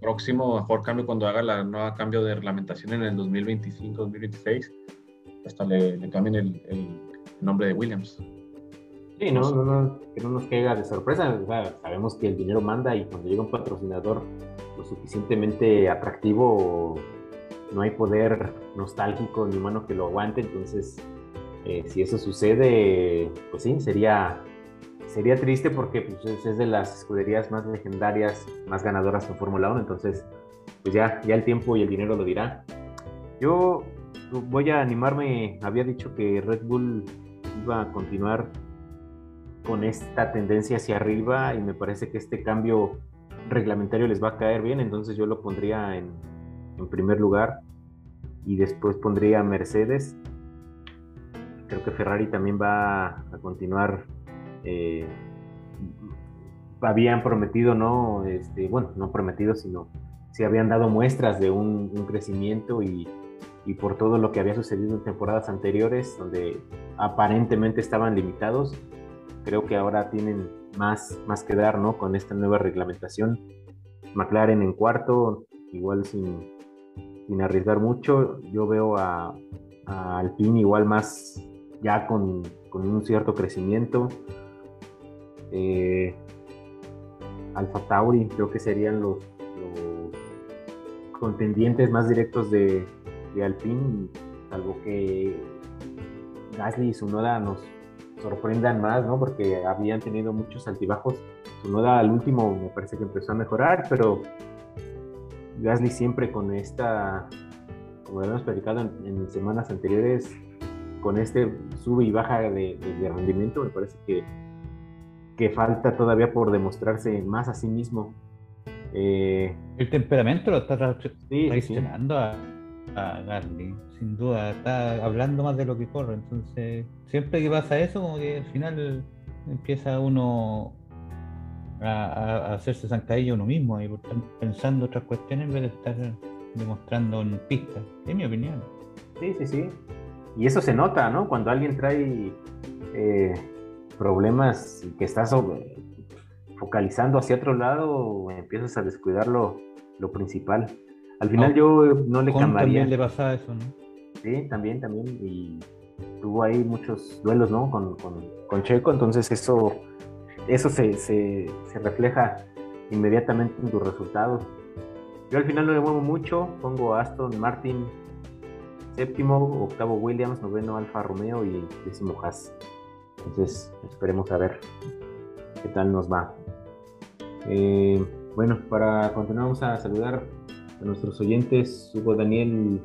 próximo mejor cambio cuando haga la nueva cambio de reglamentación en el 2025-2026 hasta le, cambien el, el nombre de Williams. Sí, no, no, no, que no nos caiga de sorpresa. sabemos que el dinero manda y cuando llega un patrocinador lo suficientemente atractivo, no hay poder nostálgico ni humano que lo aguante. Entonces, eh, si eso sucede, pues sí, sería, sería triste porque pues, es de las escuderías más legendarias, más ganadoras en Fórmula 1. Entonces, pues ya, ya el tiempo y el dinero lo dirá. Yo voy a animarme, había dicho que Red Bull iba a continuar con esta tendencia hacia arriba y me parece que este cambio reglamentario les va a caer bien, entonces yo lo pondría en, primer lugar y después pondría Mercedes. Creo que Ferrari también va a continuar. Eh, habían prometido, ¿no? Este, bueno, no prometido, sino si habían dado muestras de un, crecimiento y, y, por todo lo que había sucedido en temporadas anteriores, donde aparentemente estaban limitados, creo que ahora tienen más, más que dar, ¿no? Con esta nueva reglamentación. McLaren en cuarto, igual sin, sin arriesgar mucho. Yo veo a, a Alpine igual más ya con, con un cierto crecimiento. Eh, Alfa Tauri creo que serían los, contendientes más directos de, de Alpine, salvo que Gasly y Sunoda nos, sorprendan más, ¿no? Porque habían tenido muchos altibajos. Su noda al último me parece que empezó a mejorar, pero Gasly siempre con esta, como habíamos platicado en, semanas anteriores, con este sube y baja de, rendimiento, me parece que, que falta todavía por demostrarse más a sí mismo. Eh, el temperamento lo está traicionando a a sin duda, está hablando más de lo que corre, entonces siempre que pasa eso, como que al final empieza uno a, hacerse zancadillo uno mismo y por estar pensando otras cuestiones en vez de estar demostrando en pista, es mi opinión. Sí, sí, sí. Y eso se nota, ¿no? Cuando alguien trae eh, problemas que estás focalizando hacia otro lado, empiezas a descuidar lo, lo principal. Al final yo no le cambiaría. También le pasa eso, ¿no? Sí, también, también. Y tuvo ahí muchos duelos, ¿no? Con, con, Checo, entonces eso, eso se, se, refleja inmediatamente en tus resultados. Yo al final no le muevo mucho, pongo Aston Martin séptimo, octavo Williams, noveno Alfa Romeo y décimo Haas. Entonces esperemos a ver qué tal nos va. Eh, bueno, para continuar vamos a saludar a nuestros oyentes. Hugo Daniel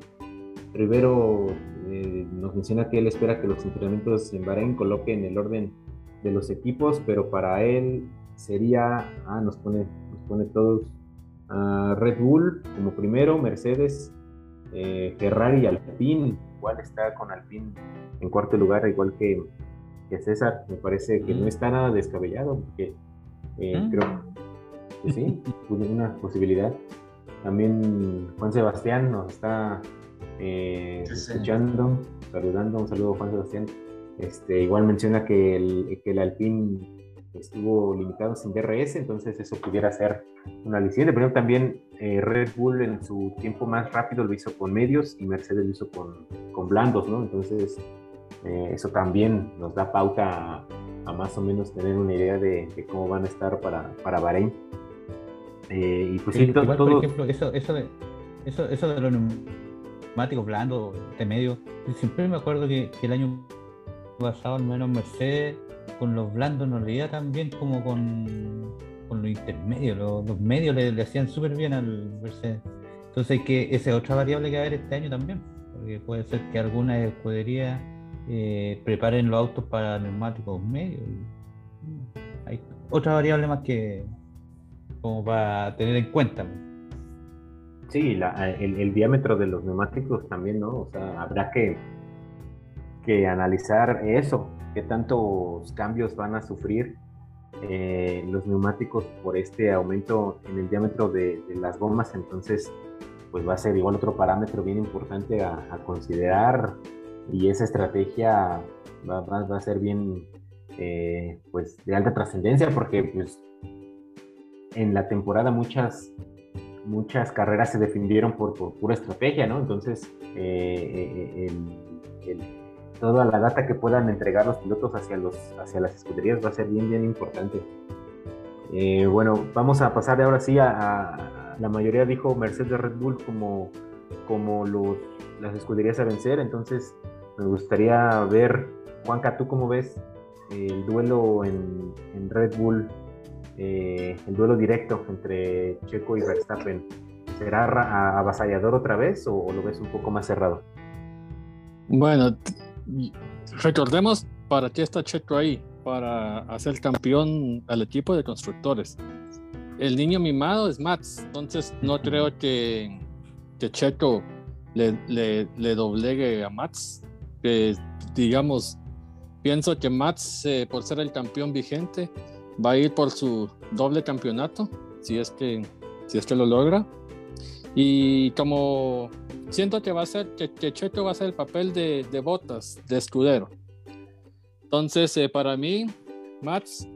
Rivero eh, nos menciona que él espera que los entrenamientos en Bahrein coloquen el orden de los equipos, pero para él sería, ah, nos pone, nos pone todos Red Bull como primero, Mercedes, eh, Ferrari y Alpine, igual está con Alpine en cuarto lugar, igual que, que César, me parece que no está nada descabellado, porque eh, mm. creo que sí, <laughs> una posibilidad. También Juan Sebastián nos está eh, escuchando, saludando. Un saludo, Juan Sebastián. Este, igual menciona que el, que el Alpine estuvo limitado sin DRS, entonces eso pudiera ser una aliciente. Pero también eh, Red Bull en su tiempo más rápido lo hizo con medios y Mercedes lo hizo con, con blandos, ¿no? Entonces eh, eso también nos da pauta a, más o menos tener una idea de, de, cómo van a estar para, para Bahrein. Eh, y pues sí, igual, por ejemplo, eso, eso, de, eso, eso de los neumáticos blandos, de medio, siempre me acuerdo que, el año pasado, al menos Mercedes, con los blandos no leía tan bien como con, con los intermedios. Los, medios le, hacían súper bien al Mercedes. Entonces, que esa es otra variable que va a haber este año también, porque puede ser que algunas escuderías eh, preparen los autos para neumáticos medios. Hay otra variable más que, como para tener en cuenta. Sí, el, diámetro de los neumáticos también, ¿no? O sea, habrá que, que analizar eso, qué tantos cambios van a sufrir eh, los neumáticos por este aumento en el diámetro de, las gomas, entonces pues va a ser igual otro parámetro bien importante a, considerar y esa estrategia va, a ser bien eh, pues de alta trascendencia porque pues en la temporada muchas muchas carreras se defendieron por, pura estrategia, ¿no? Entonces, eh, toda la data que puedan entregar los pilotos hacia, los, hacia las escuderías va a ser bien, bien importante. Eh, bueno, vamos a pasar ahora sí a, la mayoría dijo Mercedes Red Bull como, como los, las escuderías a vencer, entonces me gustaría ver, Juanca, ¿tú cómo ves el duelo en, en Red Bull eh, el duelo directo entre Checo y Verstappen, ¿será avasallador otra vez o, lo ves un poco más cerrado? Bueno, recordemos para qué está Checo ahí, para hacer campeón al equipo de constructores. El niño mimado es Max, entonces no creo que, que Checo le, le, doblegue a Max. Digamos, pienso que Max, eh, por ser el campeón vigente, va a ir por su doble campeonato, si es que, si es que lo logra. Y como siento que va a ser, que, Checo va a ser el papel de, de botas, de escudero. Entonces, eh, para mí, Mats,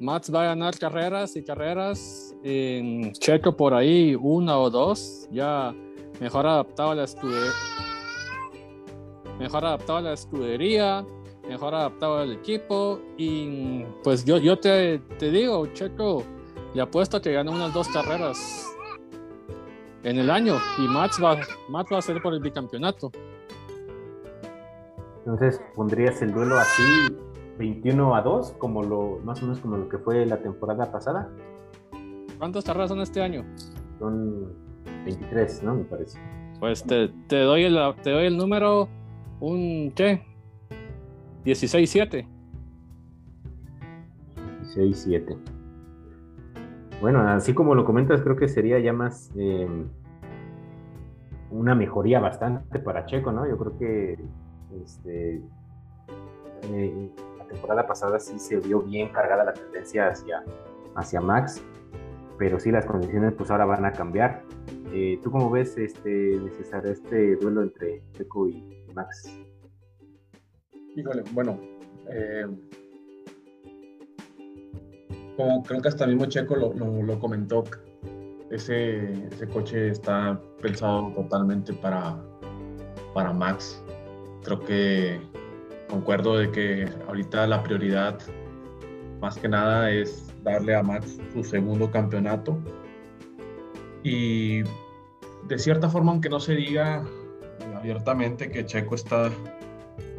Mats va a ganar carreras y carreras. En Checo por ahí, una o dos, ya mejor adaptado a la escudería. Mejor adaptado a la escudería, mejor adaptado al equipo. Y pues yo, yo te, te digo, Checo, le apuesto que gana unas dos carreras en el año y Max va, Max va a ser por el bicampeonato. Entonces, ¿pondrías el duelo así 21 a 2, como lo, más o menos como lo que fue la temporada pasada? ¿Cuántas carreras son este año? Son 23, ¿no? Me parece. Pues te, te doy, el, te doy el número, un, ¿qué? 16-7. 16-7. Bueno, así como lo comentas, creo que sería ya más eh, una mejoría bastante para Checo, ¿no? Yo creo que este, eh, la temporada pasada sí se vio bien cargada la tendencia hacia, hacia Max, pero sí las condiciones pues ahora van a cambiar. Eh, ¿Tú cómo ves, este, César, este duelo entre Checo y Max? Híjole, bueno, eh, como creo que hasta mismo Checo lo, comentó, ese, ese, coche está pensado totalmente para, para Max. Creo que concuerdo de que ahorita la prioridad más que nada es darle a Max su segundo campeonato. Y de cierta forma, aunque no se diga abiertamente que Checo está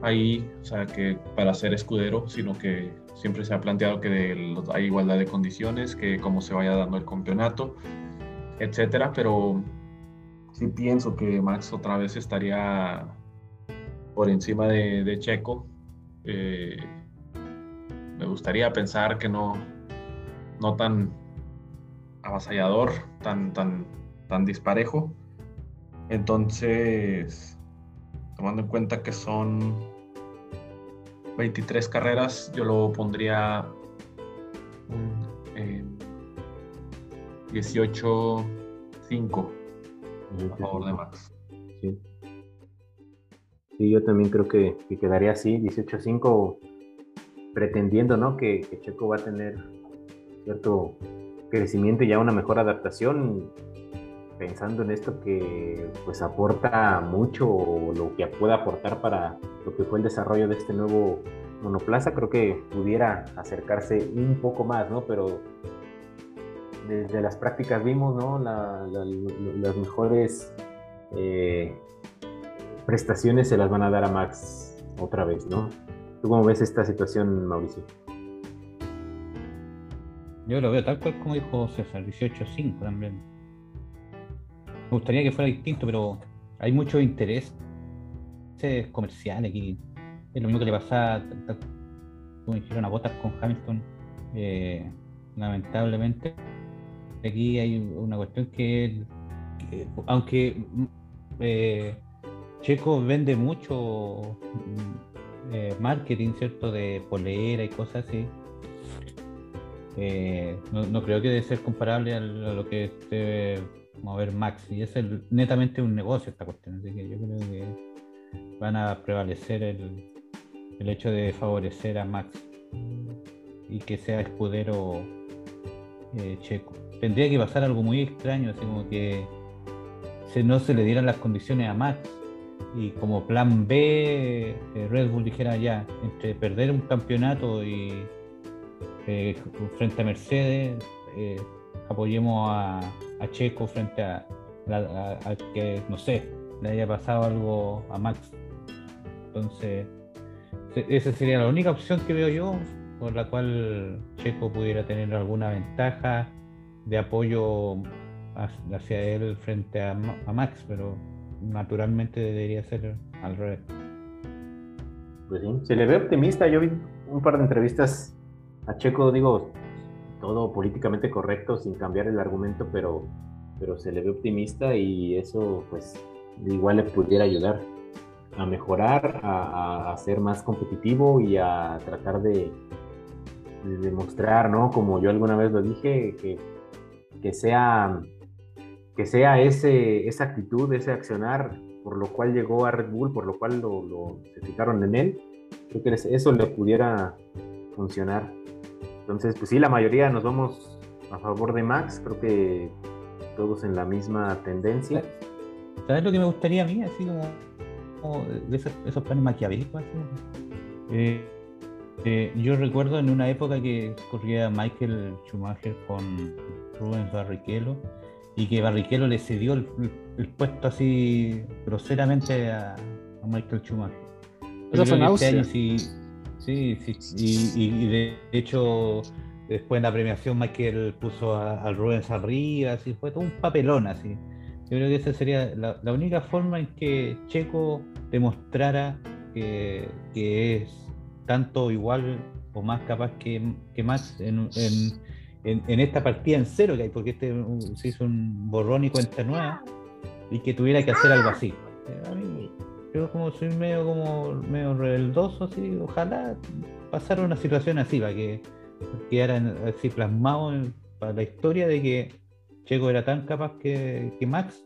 ahí, o sea, que para ser escudero, sino que siempre se ha planteado que hay igualdad de condiciones, que cómo se vaya dando el campeonato, etcétera, pero sí pienso que Max otra vez estaría por encima de, Checo. Eh, me gustaría pensar que no, no tan avasallador, tan, tan, tan disparejo. Entonces, tomando en cuenta que son 23 carreras, yo lo pondría 18-5 eh, a favor de Max. Sí. yo también creo que, quedaría así, 18-5, pretendiendo ¿no? que, que Checo va a tener cierto crecimiento y ya una mejor adaptación pensando en esto que pues aporta mucho lo que pueda aportar para lo que fue el desarrollo de este nuevo monoplaza, creo que pudiera acercarse un poco más, ¿no? Pero desde las prácticas vimos, ¿no? las mejores eh, prestaciones se las van a dar a Max otra vez, ¿no? ¿Tú cómo ves esta situación, Mauricio? Yo lo veo tal cual como dijo César, 18-5 también me gustaría que fuera distinto, pero hay mucho interés comercial aquí. Es lo mismo que le pasa, como dijeron, a Botas con Hamilton. Eh, lamentablemente, aquí hay una cuestión que aunque, eh, Checo vende mucho mm, eh, marketing, ¿cierto? De polera y cosas así. Eh, no, creo que debe ser comparable a lo que esté mover Max. Y es netamente un negocio esta cuestión. Así que yo creo que van a prevalecer el, el hecho de favorecer a Max y que sea escudero eh, checo. Tendría que pasar algo muy extraño, así como que se, no se le dieran las condiciones a Max y como plan B eh, Red Bull dijera ya, entre perder un campeonato y eh, frente a Mercedes, apoyemos a, Checo frente a, a, que, no sé, le haya pasado algo a Max. Entonces, esa sería la única opción que veo yo por la cual Checo pudiera tener alguna ventaja de apoyo hacia él frente a, Max, pero naturalmente debería ser al revés. Pues sí, se le ve optimista. Yo vi un par de entrevistas a Checo, digo, todo políticamente correcto, sin cambiar el argumento, pero, pero se le ve optimista y eso pues igual le pudiera ayudar a mejorar, a, ser más competitivo y a tratar de, demostrar, ¿no? Como yo alguna vez lo dije, que, que sea, que sea ese, esa actitud, ese accionar por lo cual llegó a Red Bull, por lo cual lo, lo se fijaron en él, creo que eso le pudiera funcionar. Entonces, pues sí, la mayoría nos vamos a favor de Max, creo que todos en la misma tendencia. ¿Sabes lo que me gustaría a mí? Así como de esos, planes maquiavélicos. Eh, eh, yo recuerdo en una época que corría Michael Schumacher con Rubens Barrichello y que Barrichello le cedió el, puesto así groseramente a, Michael Schumacher. Eso fue este sí, sí, sí, y, de hecho después en la premiación Michael puso al Rubens arriba, así fue todo un papelón así. Yo creo que esa sería la, única forma en que Checo demostrara que, es tanto igual o más capaz que, que Max en, esta partida en cero que hay, porque este se hizo un borrón y cuenta nueva y que tuviera que hacer algo así. Eh, yo como soy medio como medio rebeldoso, así, ojalá pasara una situación así para que quedara así plasmado para la historia de que Checo era tan capaz que, Max,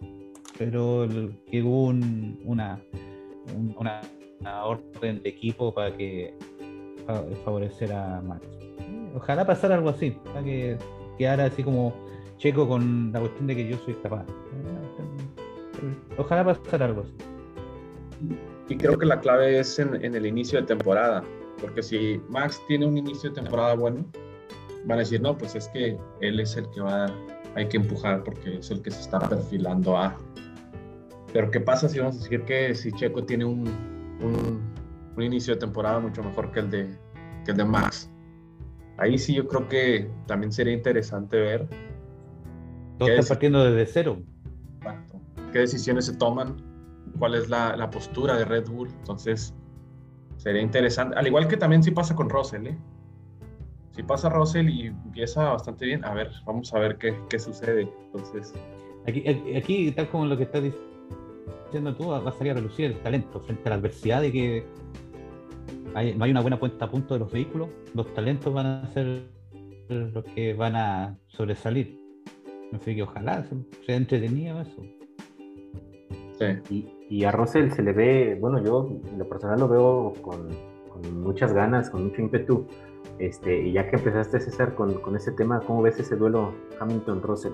pero que hubo una, una, orden de equipo para que favorecer a Max. Ojalá pasara algo así, para que quedara así como Checo con la cuestión de que yo soy capaz. Ojalá pasara algo así. Y creo que la clave es en, en el inicio de temporada, porque si Max tiene un inicio de temporada bueno, van a decir, no, pues es que él es el que va hay que empujar porque es el que se está perfilando a. Pero ¿qué pasa si vamos a decir que si Checo tiene un, un, inicio de temporada mucho mejor que el de, que el de Max? Ahí sí yo creo que también sería interesante ver. Todo está partiendo desde cero. ¿Qué decisiones se toman? ¿Cuál es la, la postura de Red Bull? Entonces, sería interesante. Al igual que también sí pasa con Russell, ¿eh? si pasa Russell y empieza bastante bien, a ver, vamos a ver qué, qué sucede. Entonces. Aquí, aquí, tal como lo que estás diciendo tú, va a salir a relucir el talento frente a la adversidad de que hay, no hay una buena puesta a punto de los vehículos. Los talentos van a ser los que van a sobresalir. Sé que ojalá sea entretenido eso. Sí. Y, a Russell se le ve, bueno, yo en lo personal lo veo con, con muchas ganas, con mucho ímpetu este, y ya que empezaste, César, con, con ese tema, ¿cómo ves ese duelo Hamilton-Russell?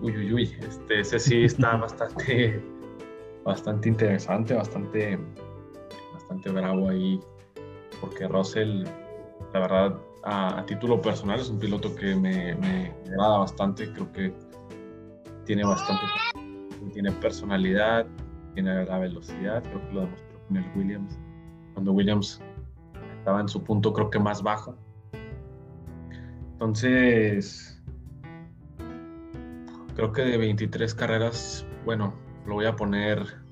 Uy, uy, uy, este, ese sí está <laughs> bastante, bastante interesante, bastante, bastante bravo ahí, porque Russell, la verdad, a, título personal es un piloto que me, me, agrada bastante, creo que tiene bastante, tiene personalidad, tiene la velocidad, creo que lo demostró con el Williams, cuando Williams estaba en su punto creo que más bajo. Entonces, creo que de 23 carreras, bueno, lo voy a poner...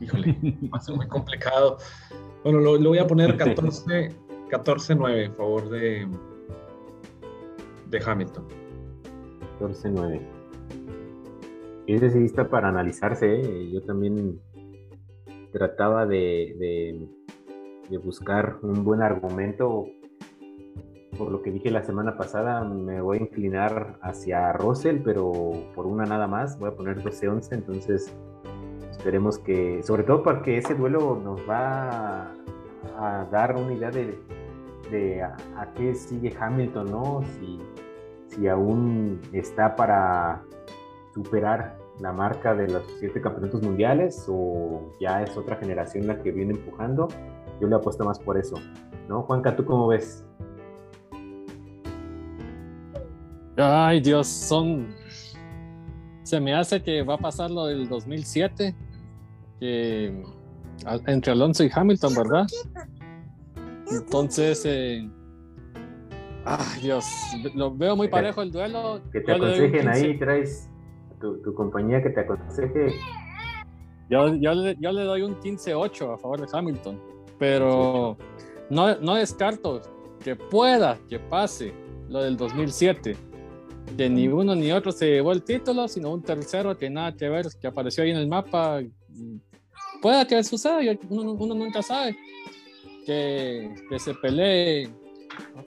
híjole, <laughs> va a ser muy complicado. Bueno, lo, voy a poner 14, 14-9 en favor de, de Hamilton. 14-9. Es decidista para analizarse. ¿eh? Yo también trataba de, de, buscar un buen argumento. Por lo que dije la semana pasada, me voy a inclinar hacia Russell, pero por una nada más. Voy a poner 12-11. Entonces, esperemos que, sobre todo porque ese duelo nos va a, dar una idea de, de a, a, qué sigue Hamilton, ¿no? Si, si aún está para superar la marca de los siete campeonatos mundiales o ya es otra generación la que viene empujando. Yo le apuesto más por eso. ¿No? Juanca, ¿tú cómo ves? Ay, Dios, son. Se me hace que va a pasar lo del 2007, que entre Alonso y Hamilton, ¿verdad? Entonces, eh... ay, Dios, lo veo muy parejo el duelo. Que te aconsejen ahí, traes tu, compañía que te aconseje. Yo, yo, le, yo le doy un 15-8 a favor de Hamilton, pero no, no descarto que pueda que pase lo del 2007, que ni uno ni otro se llevó el título, sino un tercero que nada que ver, que apareció ahí en el mapa. Pueda que suceda, uno, uno nunca sabe. Que, que se pelee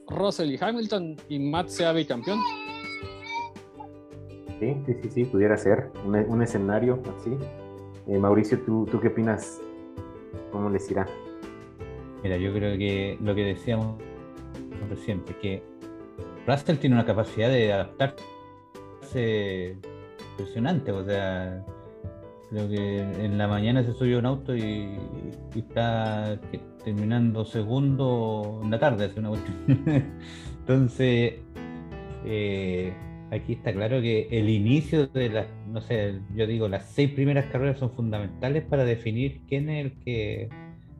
Russell y Hamilton y Matt sea bicampeón. Sí, sí, sí, sí, pudiera ser un, un escenario así. Eh, Mauricio, ¿tú, ¿tú qué opinas? ¿Cómo les irá? Mira, yo creo que lo que decíamos recién, es que Russell tiene una capacidad de adaptarse impresionante, o sea, creo que en la mañana se subió un auto y, está terminando segundo en la tarde, hace una cuestión. <laughs> Entonces, eh, aquí está claro que el inicio de las, no sé, yo digo, las seis primeras carreras son fundamentales para definir quién es el que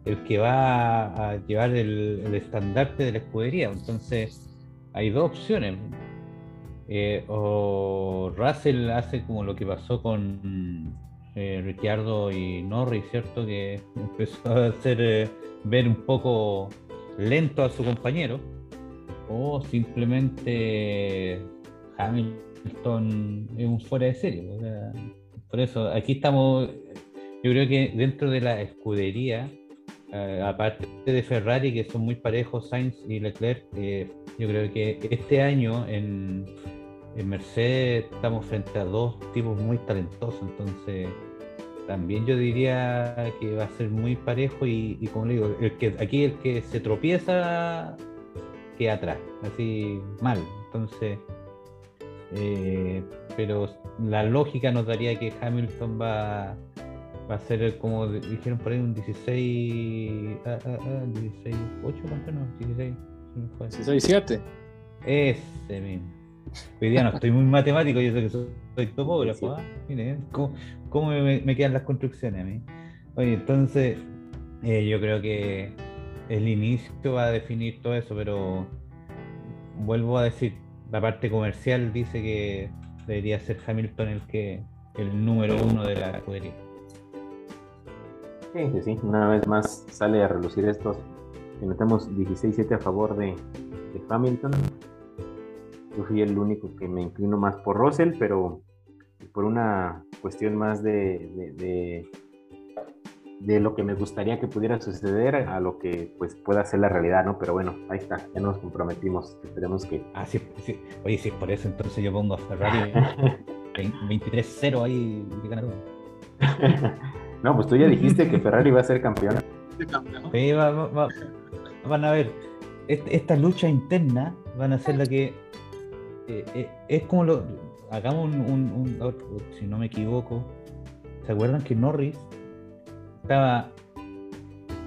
el que va a llevar el, el estandarte de la escudería. Entonces, hay dos opciones. Eh, o Russell hace como lo que pasó con eh, Ricciardo y Norris, ¿cierto? Que <laughs> empezó a hacer eh, ver un poco lento a su compañero. O simplemente Hamilton es un fuera de serie. Por eso, aquí estamos, yo creo que dentro de la escudería, eh, aparte de Ferrari, que son muy parejos, Sainz y Leclerc, eh, yo creo que este año en, en, Mercedes estamos frente a dos tipos muy talentosos, entonces también yo diría que va a ser muy parejo y, y como le digo, el que, aquí el que se tropieza queda atrás, así mal, entonces eh, pero la lógica nos daría que Hamilton va, va a ser, como dijeron por ahí, un 16. Ah, ah, ah, 16 8, ¿cuánto no? 16. 16 7. Ese mismo. Hoy día no estoy muy matemático, yo sé que soy, topógrafo. ¿ah? Mire, ¿cómo, cómo me, quedan las construcciones a mí? Oye, entonces, eh, yo creo que el inicio va a definir todo eso, pero vuelvo a decir, la parte comercial dice que debería ser Hamilton el que el número uno de la escudería. Sí, sí, sí, una vez más sale a relucir esto. Que metemos 16-7 a favor de, de, Hamilton. Yo fui el único que me inclino más por Russell, pero por una cuestión más de, de, de de lo que me gustaría que pudiera suceder a lo que pues pueda ser la realidad, ¿no? Pero bueno, ahí está, ya nos comprometimos, esperemos que... Ah, sí, sí. oye, sí, por eso entonces yo pongo a Ferrari <laughs> 23-0 ahí de ganar <laughs> no, pues tú ya dijiste que Ferrari va a ser campeón. Sí, va, va, va, van a ver, esta lucha interna van a ser la que... Eh, eh, es como lo... Hagamos un, un, si no me equivoco, ¿se acuerdan que Norris estaba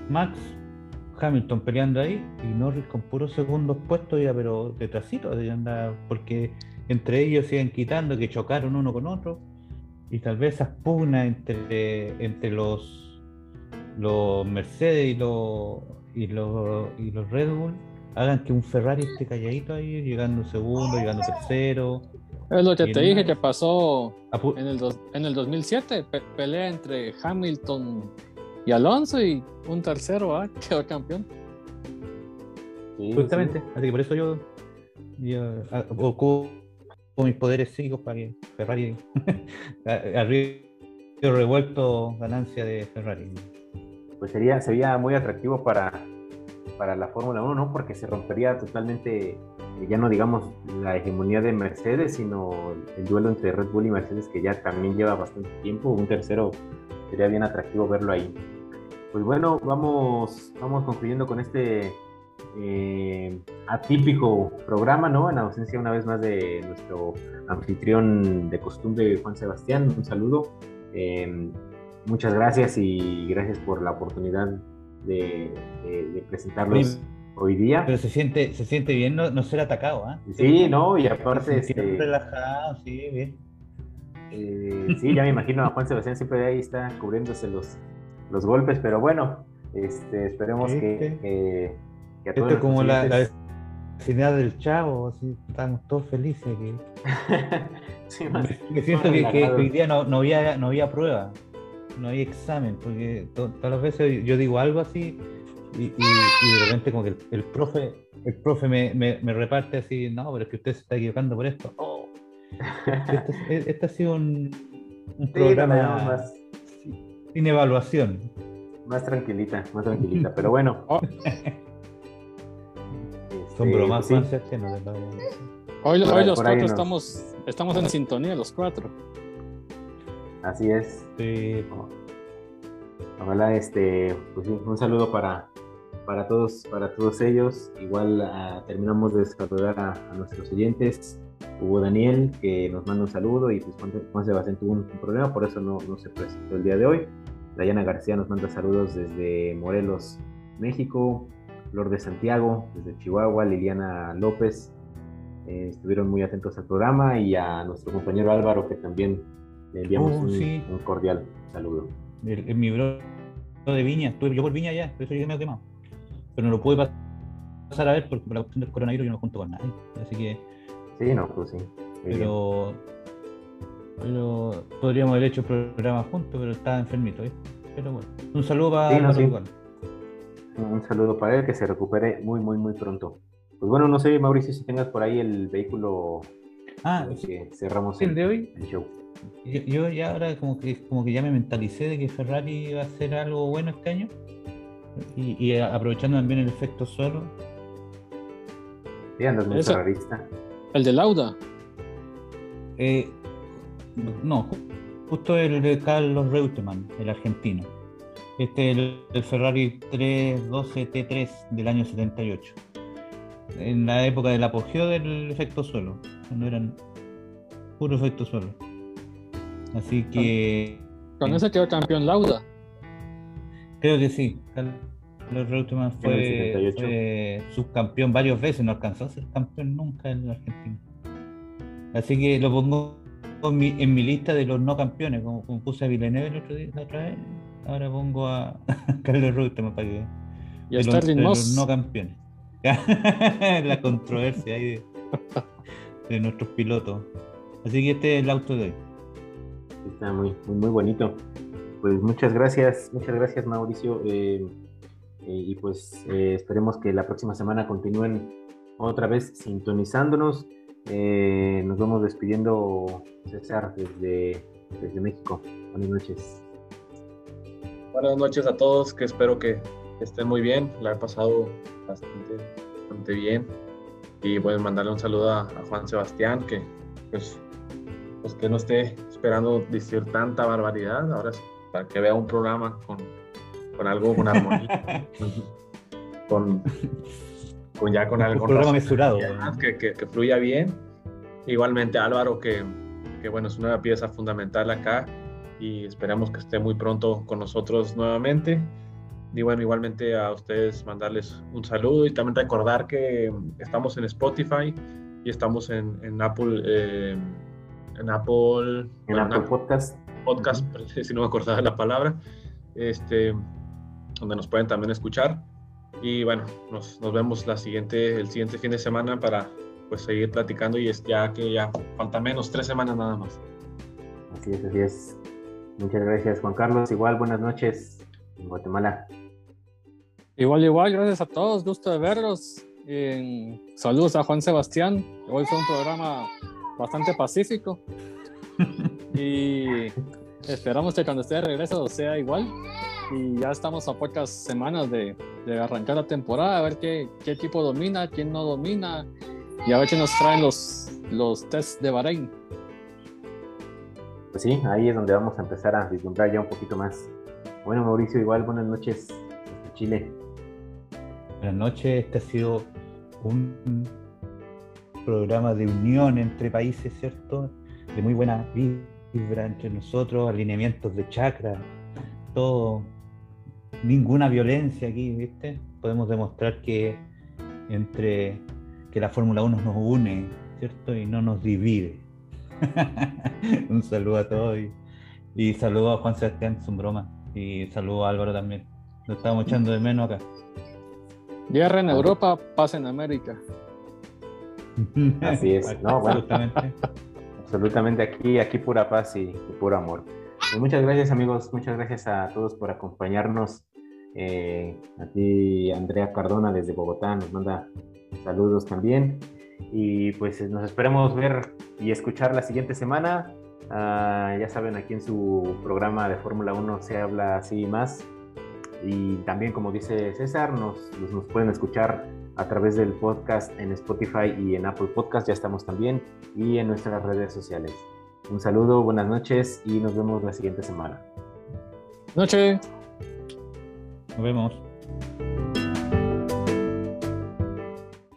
Max Hamilton peleando ahí y Norris con puros segundos puestos ya pero detrásito porque entre ellos se iban quitando que chocaron uno con otro y tal vez esas pugnas entre, entre los los Mercedes y los y los y los Red Bull hagan que un Ferrari esté calladito ahí llegando segundo, llegando tercero es lo que te dije que pasó en el, dos, en el 2007, pe pelea entre Hamilton y Alonso y un tercero ¿ah? <laughs> quedó campeón. Sí, Justamente, sí. así que por eso yo Yo ocupo mis poderes psíquicos para que Ferrari <laughs> arriba revuelto ganancia de Ferrari. Pues sería, sería muy atractivo para, para la Fórmula 1, ¿no? Porque se rompería totalmente, eh, ya no digamos la hegemonía de Mercedes, sino el duelo entre Red Bull y Mercedes, que ya también lleva bastante tiempo. Un tercero sería bien atractivo verlo ahí. Pues bueno, vamos, vamos concluyendo con este eh, atípico programa, ¿no? En ausencia una vez más de nuestro anfitrión de costumbre, Juan Sebastián. Un saludo. Eh, muchas gracias y gracias por la oportunidad de, presentarlos hoy día. Pero se siente, se siente bien no, ser atacado, ¿ah? Sí, no, y aparte... Este, relajado, sí, bien. Eh, sí, ya me imagino a Juan Sebastián siempre ahí está cubriéndose los, los golpes, pero bueno, este, esperemos que, que, que, a todos Esto como la, la vecindad del chavo, así, estamos todos felices. Que... <laughs> sí, me, siento que, hoy día no, no, había, no había prueba no hay examen, porque todas las veces yo digo algo así y, de repente como que el, profe, el profe me, me, reparte así, no, pero es que usted se está equivocando por esto. Oh. Este, <laughs> este, ha sido un, programa más, sin evaluación. Más tranquilita, más tranquilita, pero bueno. Oh. <laughs> Son este, bromas, sí. Hoy, hoy los cuatro estamos, estamos en sintonía, los cuatro. Así es. Sí. Ojalá este, pues un saludo para, para todos, para todos ellos. Igual ah, terminamos de saludar a, nuestros oyentes. Hubo Daniel que nos manda un saludo y pues Juan, Sebastián tuvo un, problema, por eso no, no, se presentó el día de hoy. Dayana García nos manda saludos desde Morelos, México. Flor de Santiago, desde Chihuahua. Liliana López. Eh, estuvieron muy atentos al programa y a nuestro compañero Álvaro que también le enviamos oh, un, cordial saludo. En mi bro de Viña, estuve yo por Viña ya, por eso yo me he quemado. Pero no lo pude pasar a ver porque por la cuestión del coronavirus yo no junto con nadie. Así que. Sí, no, pues sí. pero. Pero podríamos haber hecho el programa juntos, pero estaba enfermito, ¿eh? Pero bueno, un saludo para sí, Un saludo para él, que se recupere muy, muy, muy pronto. Pues bueno, no sé, Mauricio, si tengas por ahí el vehículo ah, que cerramos el, de hoy. El show. Yo, ya ahora como que, como que ya me mentalicé de que Ferrari iba a hacer algo bueno este año y, aprovechando también el efecto suelo. Sí, andas muy ferrarista. ¿El de Lauda? Eh, no, justo el de Carlos Reutemann, el argentino. Este es el, Ferrari 312 T3 del año 78. En la época del apogeo del efecto suelo, cuando eran puro efecto suelo. Así que. ¿Con ese quedó campeón Lauda? Creo que sí. Carlos Reutemann fue, subcampeón varias veces, no alcanzó a ser campeón nunca en la Argentina. Así que lo pongo en mi, lista de los no campeones, como, puse a Villeneuve el otro día, la otra vez. Ahora pongo a <laughs> Carlos Reutemann para que. Y a Sterling Moss. Los no campeones. <laughs> la controversia ahí de, de nuestros pilotos. Así que este es el auto de hoy. Está muy, muy, bonito. Pues muchas gracias, muchas gracias Mauricio. Eh, eh, y pues eh, esperemos que la próxima semana continúen otra vez sintonizándonos. nos vamos despidiendo, César, desde, desde México. Buenas noches. Buenas noches a todos, que espero que estén muy bien. La he pasado bastante, bastante bien. Y pueden mandarle un saludo a, a Juan Sebastián, que pues, pues que no esté esperando decir tanta barbaridad, ahora es para que vea un programa con, con algo, con armonía, <laughs> con, con, ya con algo. Un programa mesurado. Que, que, que, fluya bien. Igualmente Álvaro, que, que bueno, es una pieza fundamental acá y esperamos que esté muy pronto con nosotros nuevamente. Y bueno, igualmente a ustedes mandarles un saludo y también recordar que estamos en Spotify y estamos en, en Apple. Eh, en Apple, en Apple Podcast. Podcast, si no me acordaba la palabra, este, donde nos pueden también escuchar. Y bueno, nos, nos, vemos la siguiente, el siguiente fin de semana para pues seguir platicando y es ya que ya falta menos, tres semanas nada más. Así es, así es. Muchas gracias Juan Carlos. Igual, buenas noches en Guatemala. Igual, igual, gracias a todos, gusto de verlos saludos a Juan Sebastián. Hoy fue un programa bastante pacífico. y esperamos que cuando esté de regreso sea igual. Y ya estamos a pocas semanas de, arrancar la temporada, a ver qué, qué, equipo domina, quién no domina, y a ver qué nos traen los, los tests de Bahrein. Pues sí, ahí es donde vamos a empezar a vislumbrar ya un poquito más. Bueno, Mauricio, igual buenas noches Chile. Buenas noches, este ha sido un programa de unión entre países, ¿cierto? De muy buena vibra entre nosotros, alineamientos de chakra, todo, ninguna violencia aquí, ¿viste? Podemos demostrar que entre que la Fórmula 1 nos une, ¿cierto? Y no nos divide. <laughs> un saludo a todos y, y saludo a Juan Sebastián, son broma. Y saludo a Álvaro también. Lo estamos echando de menos acá. Guerra en Europa, paz en América. <laughs> Así es, no, absolutamente. absolutamente aquí, aquí pura paz y, puro amor. Pues muchas gracias amigos, muchas gracias a todos por acompañarnos. Eh, a ti, Andrea Cardona, desde Bogotá, nos manda saludos también. Y pues nos esperemos ver y escuchar la siguiente semana. Ah, ya saben, aquí en su programa de Fórmula 1 se habla así más. Y también, como dice César, nos, nos pueden escuchar a través del podcast en Spotify y en Apple Podcast, ya estamos también, y en nuestras redes sociales. Un saludo, buenas noches y nos vemos la siguiente semana. Noche. Nos vemos.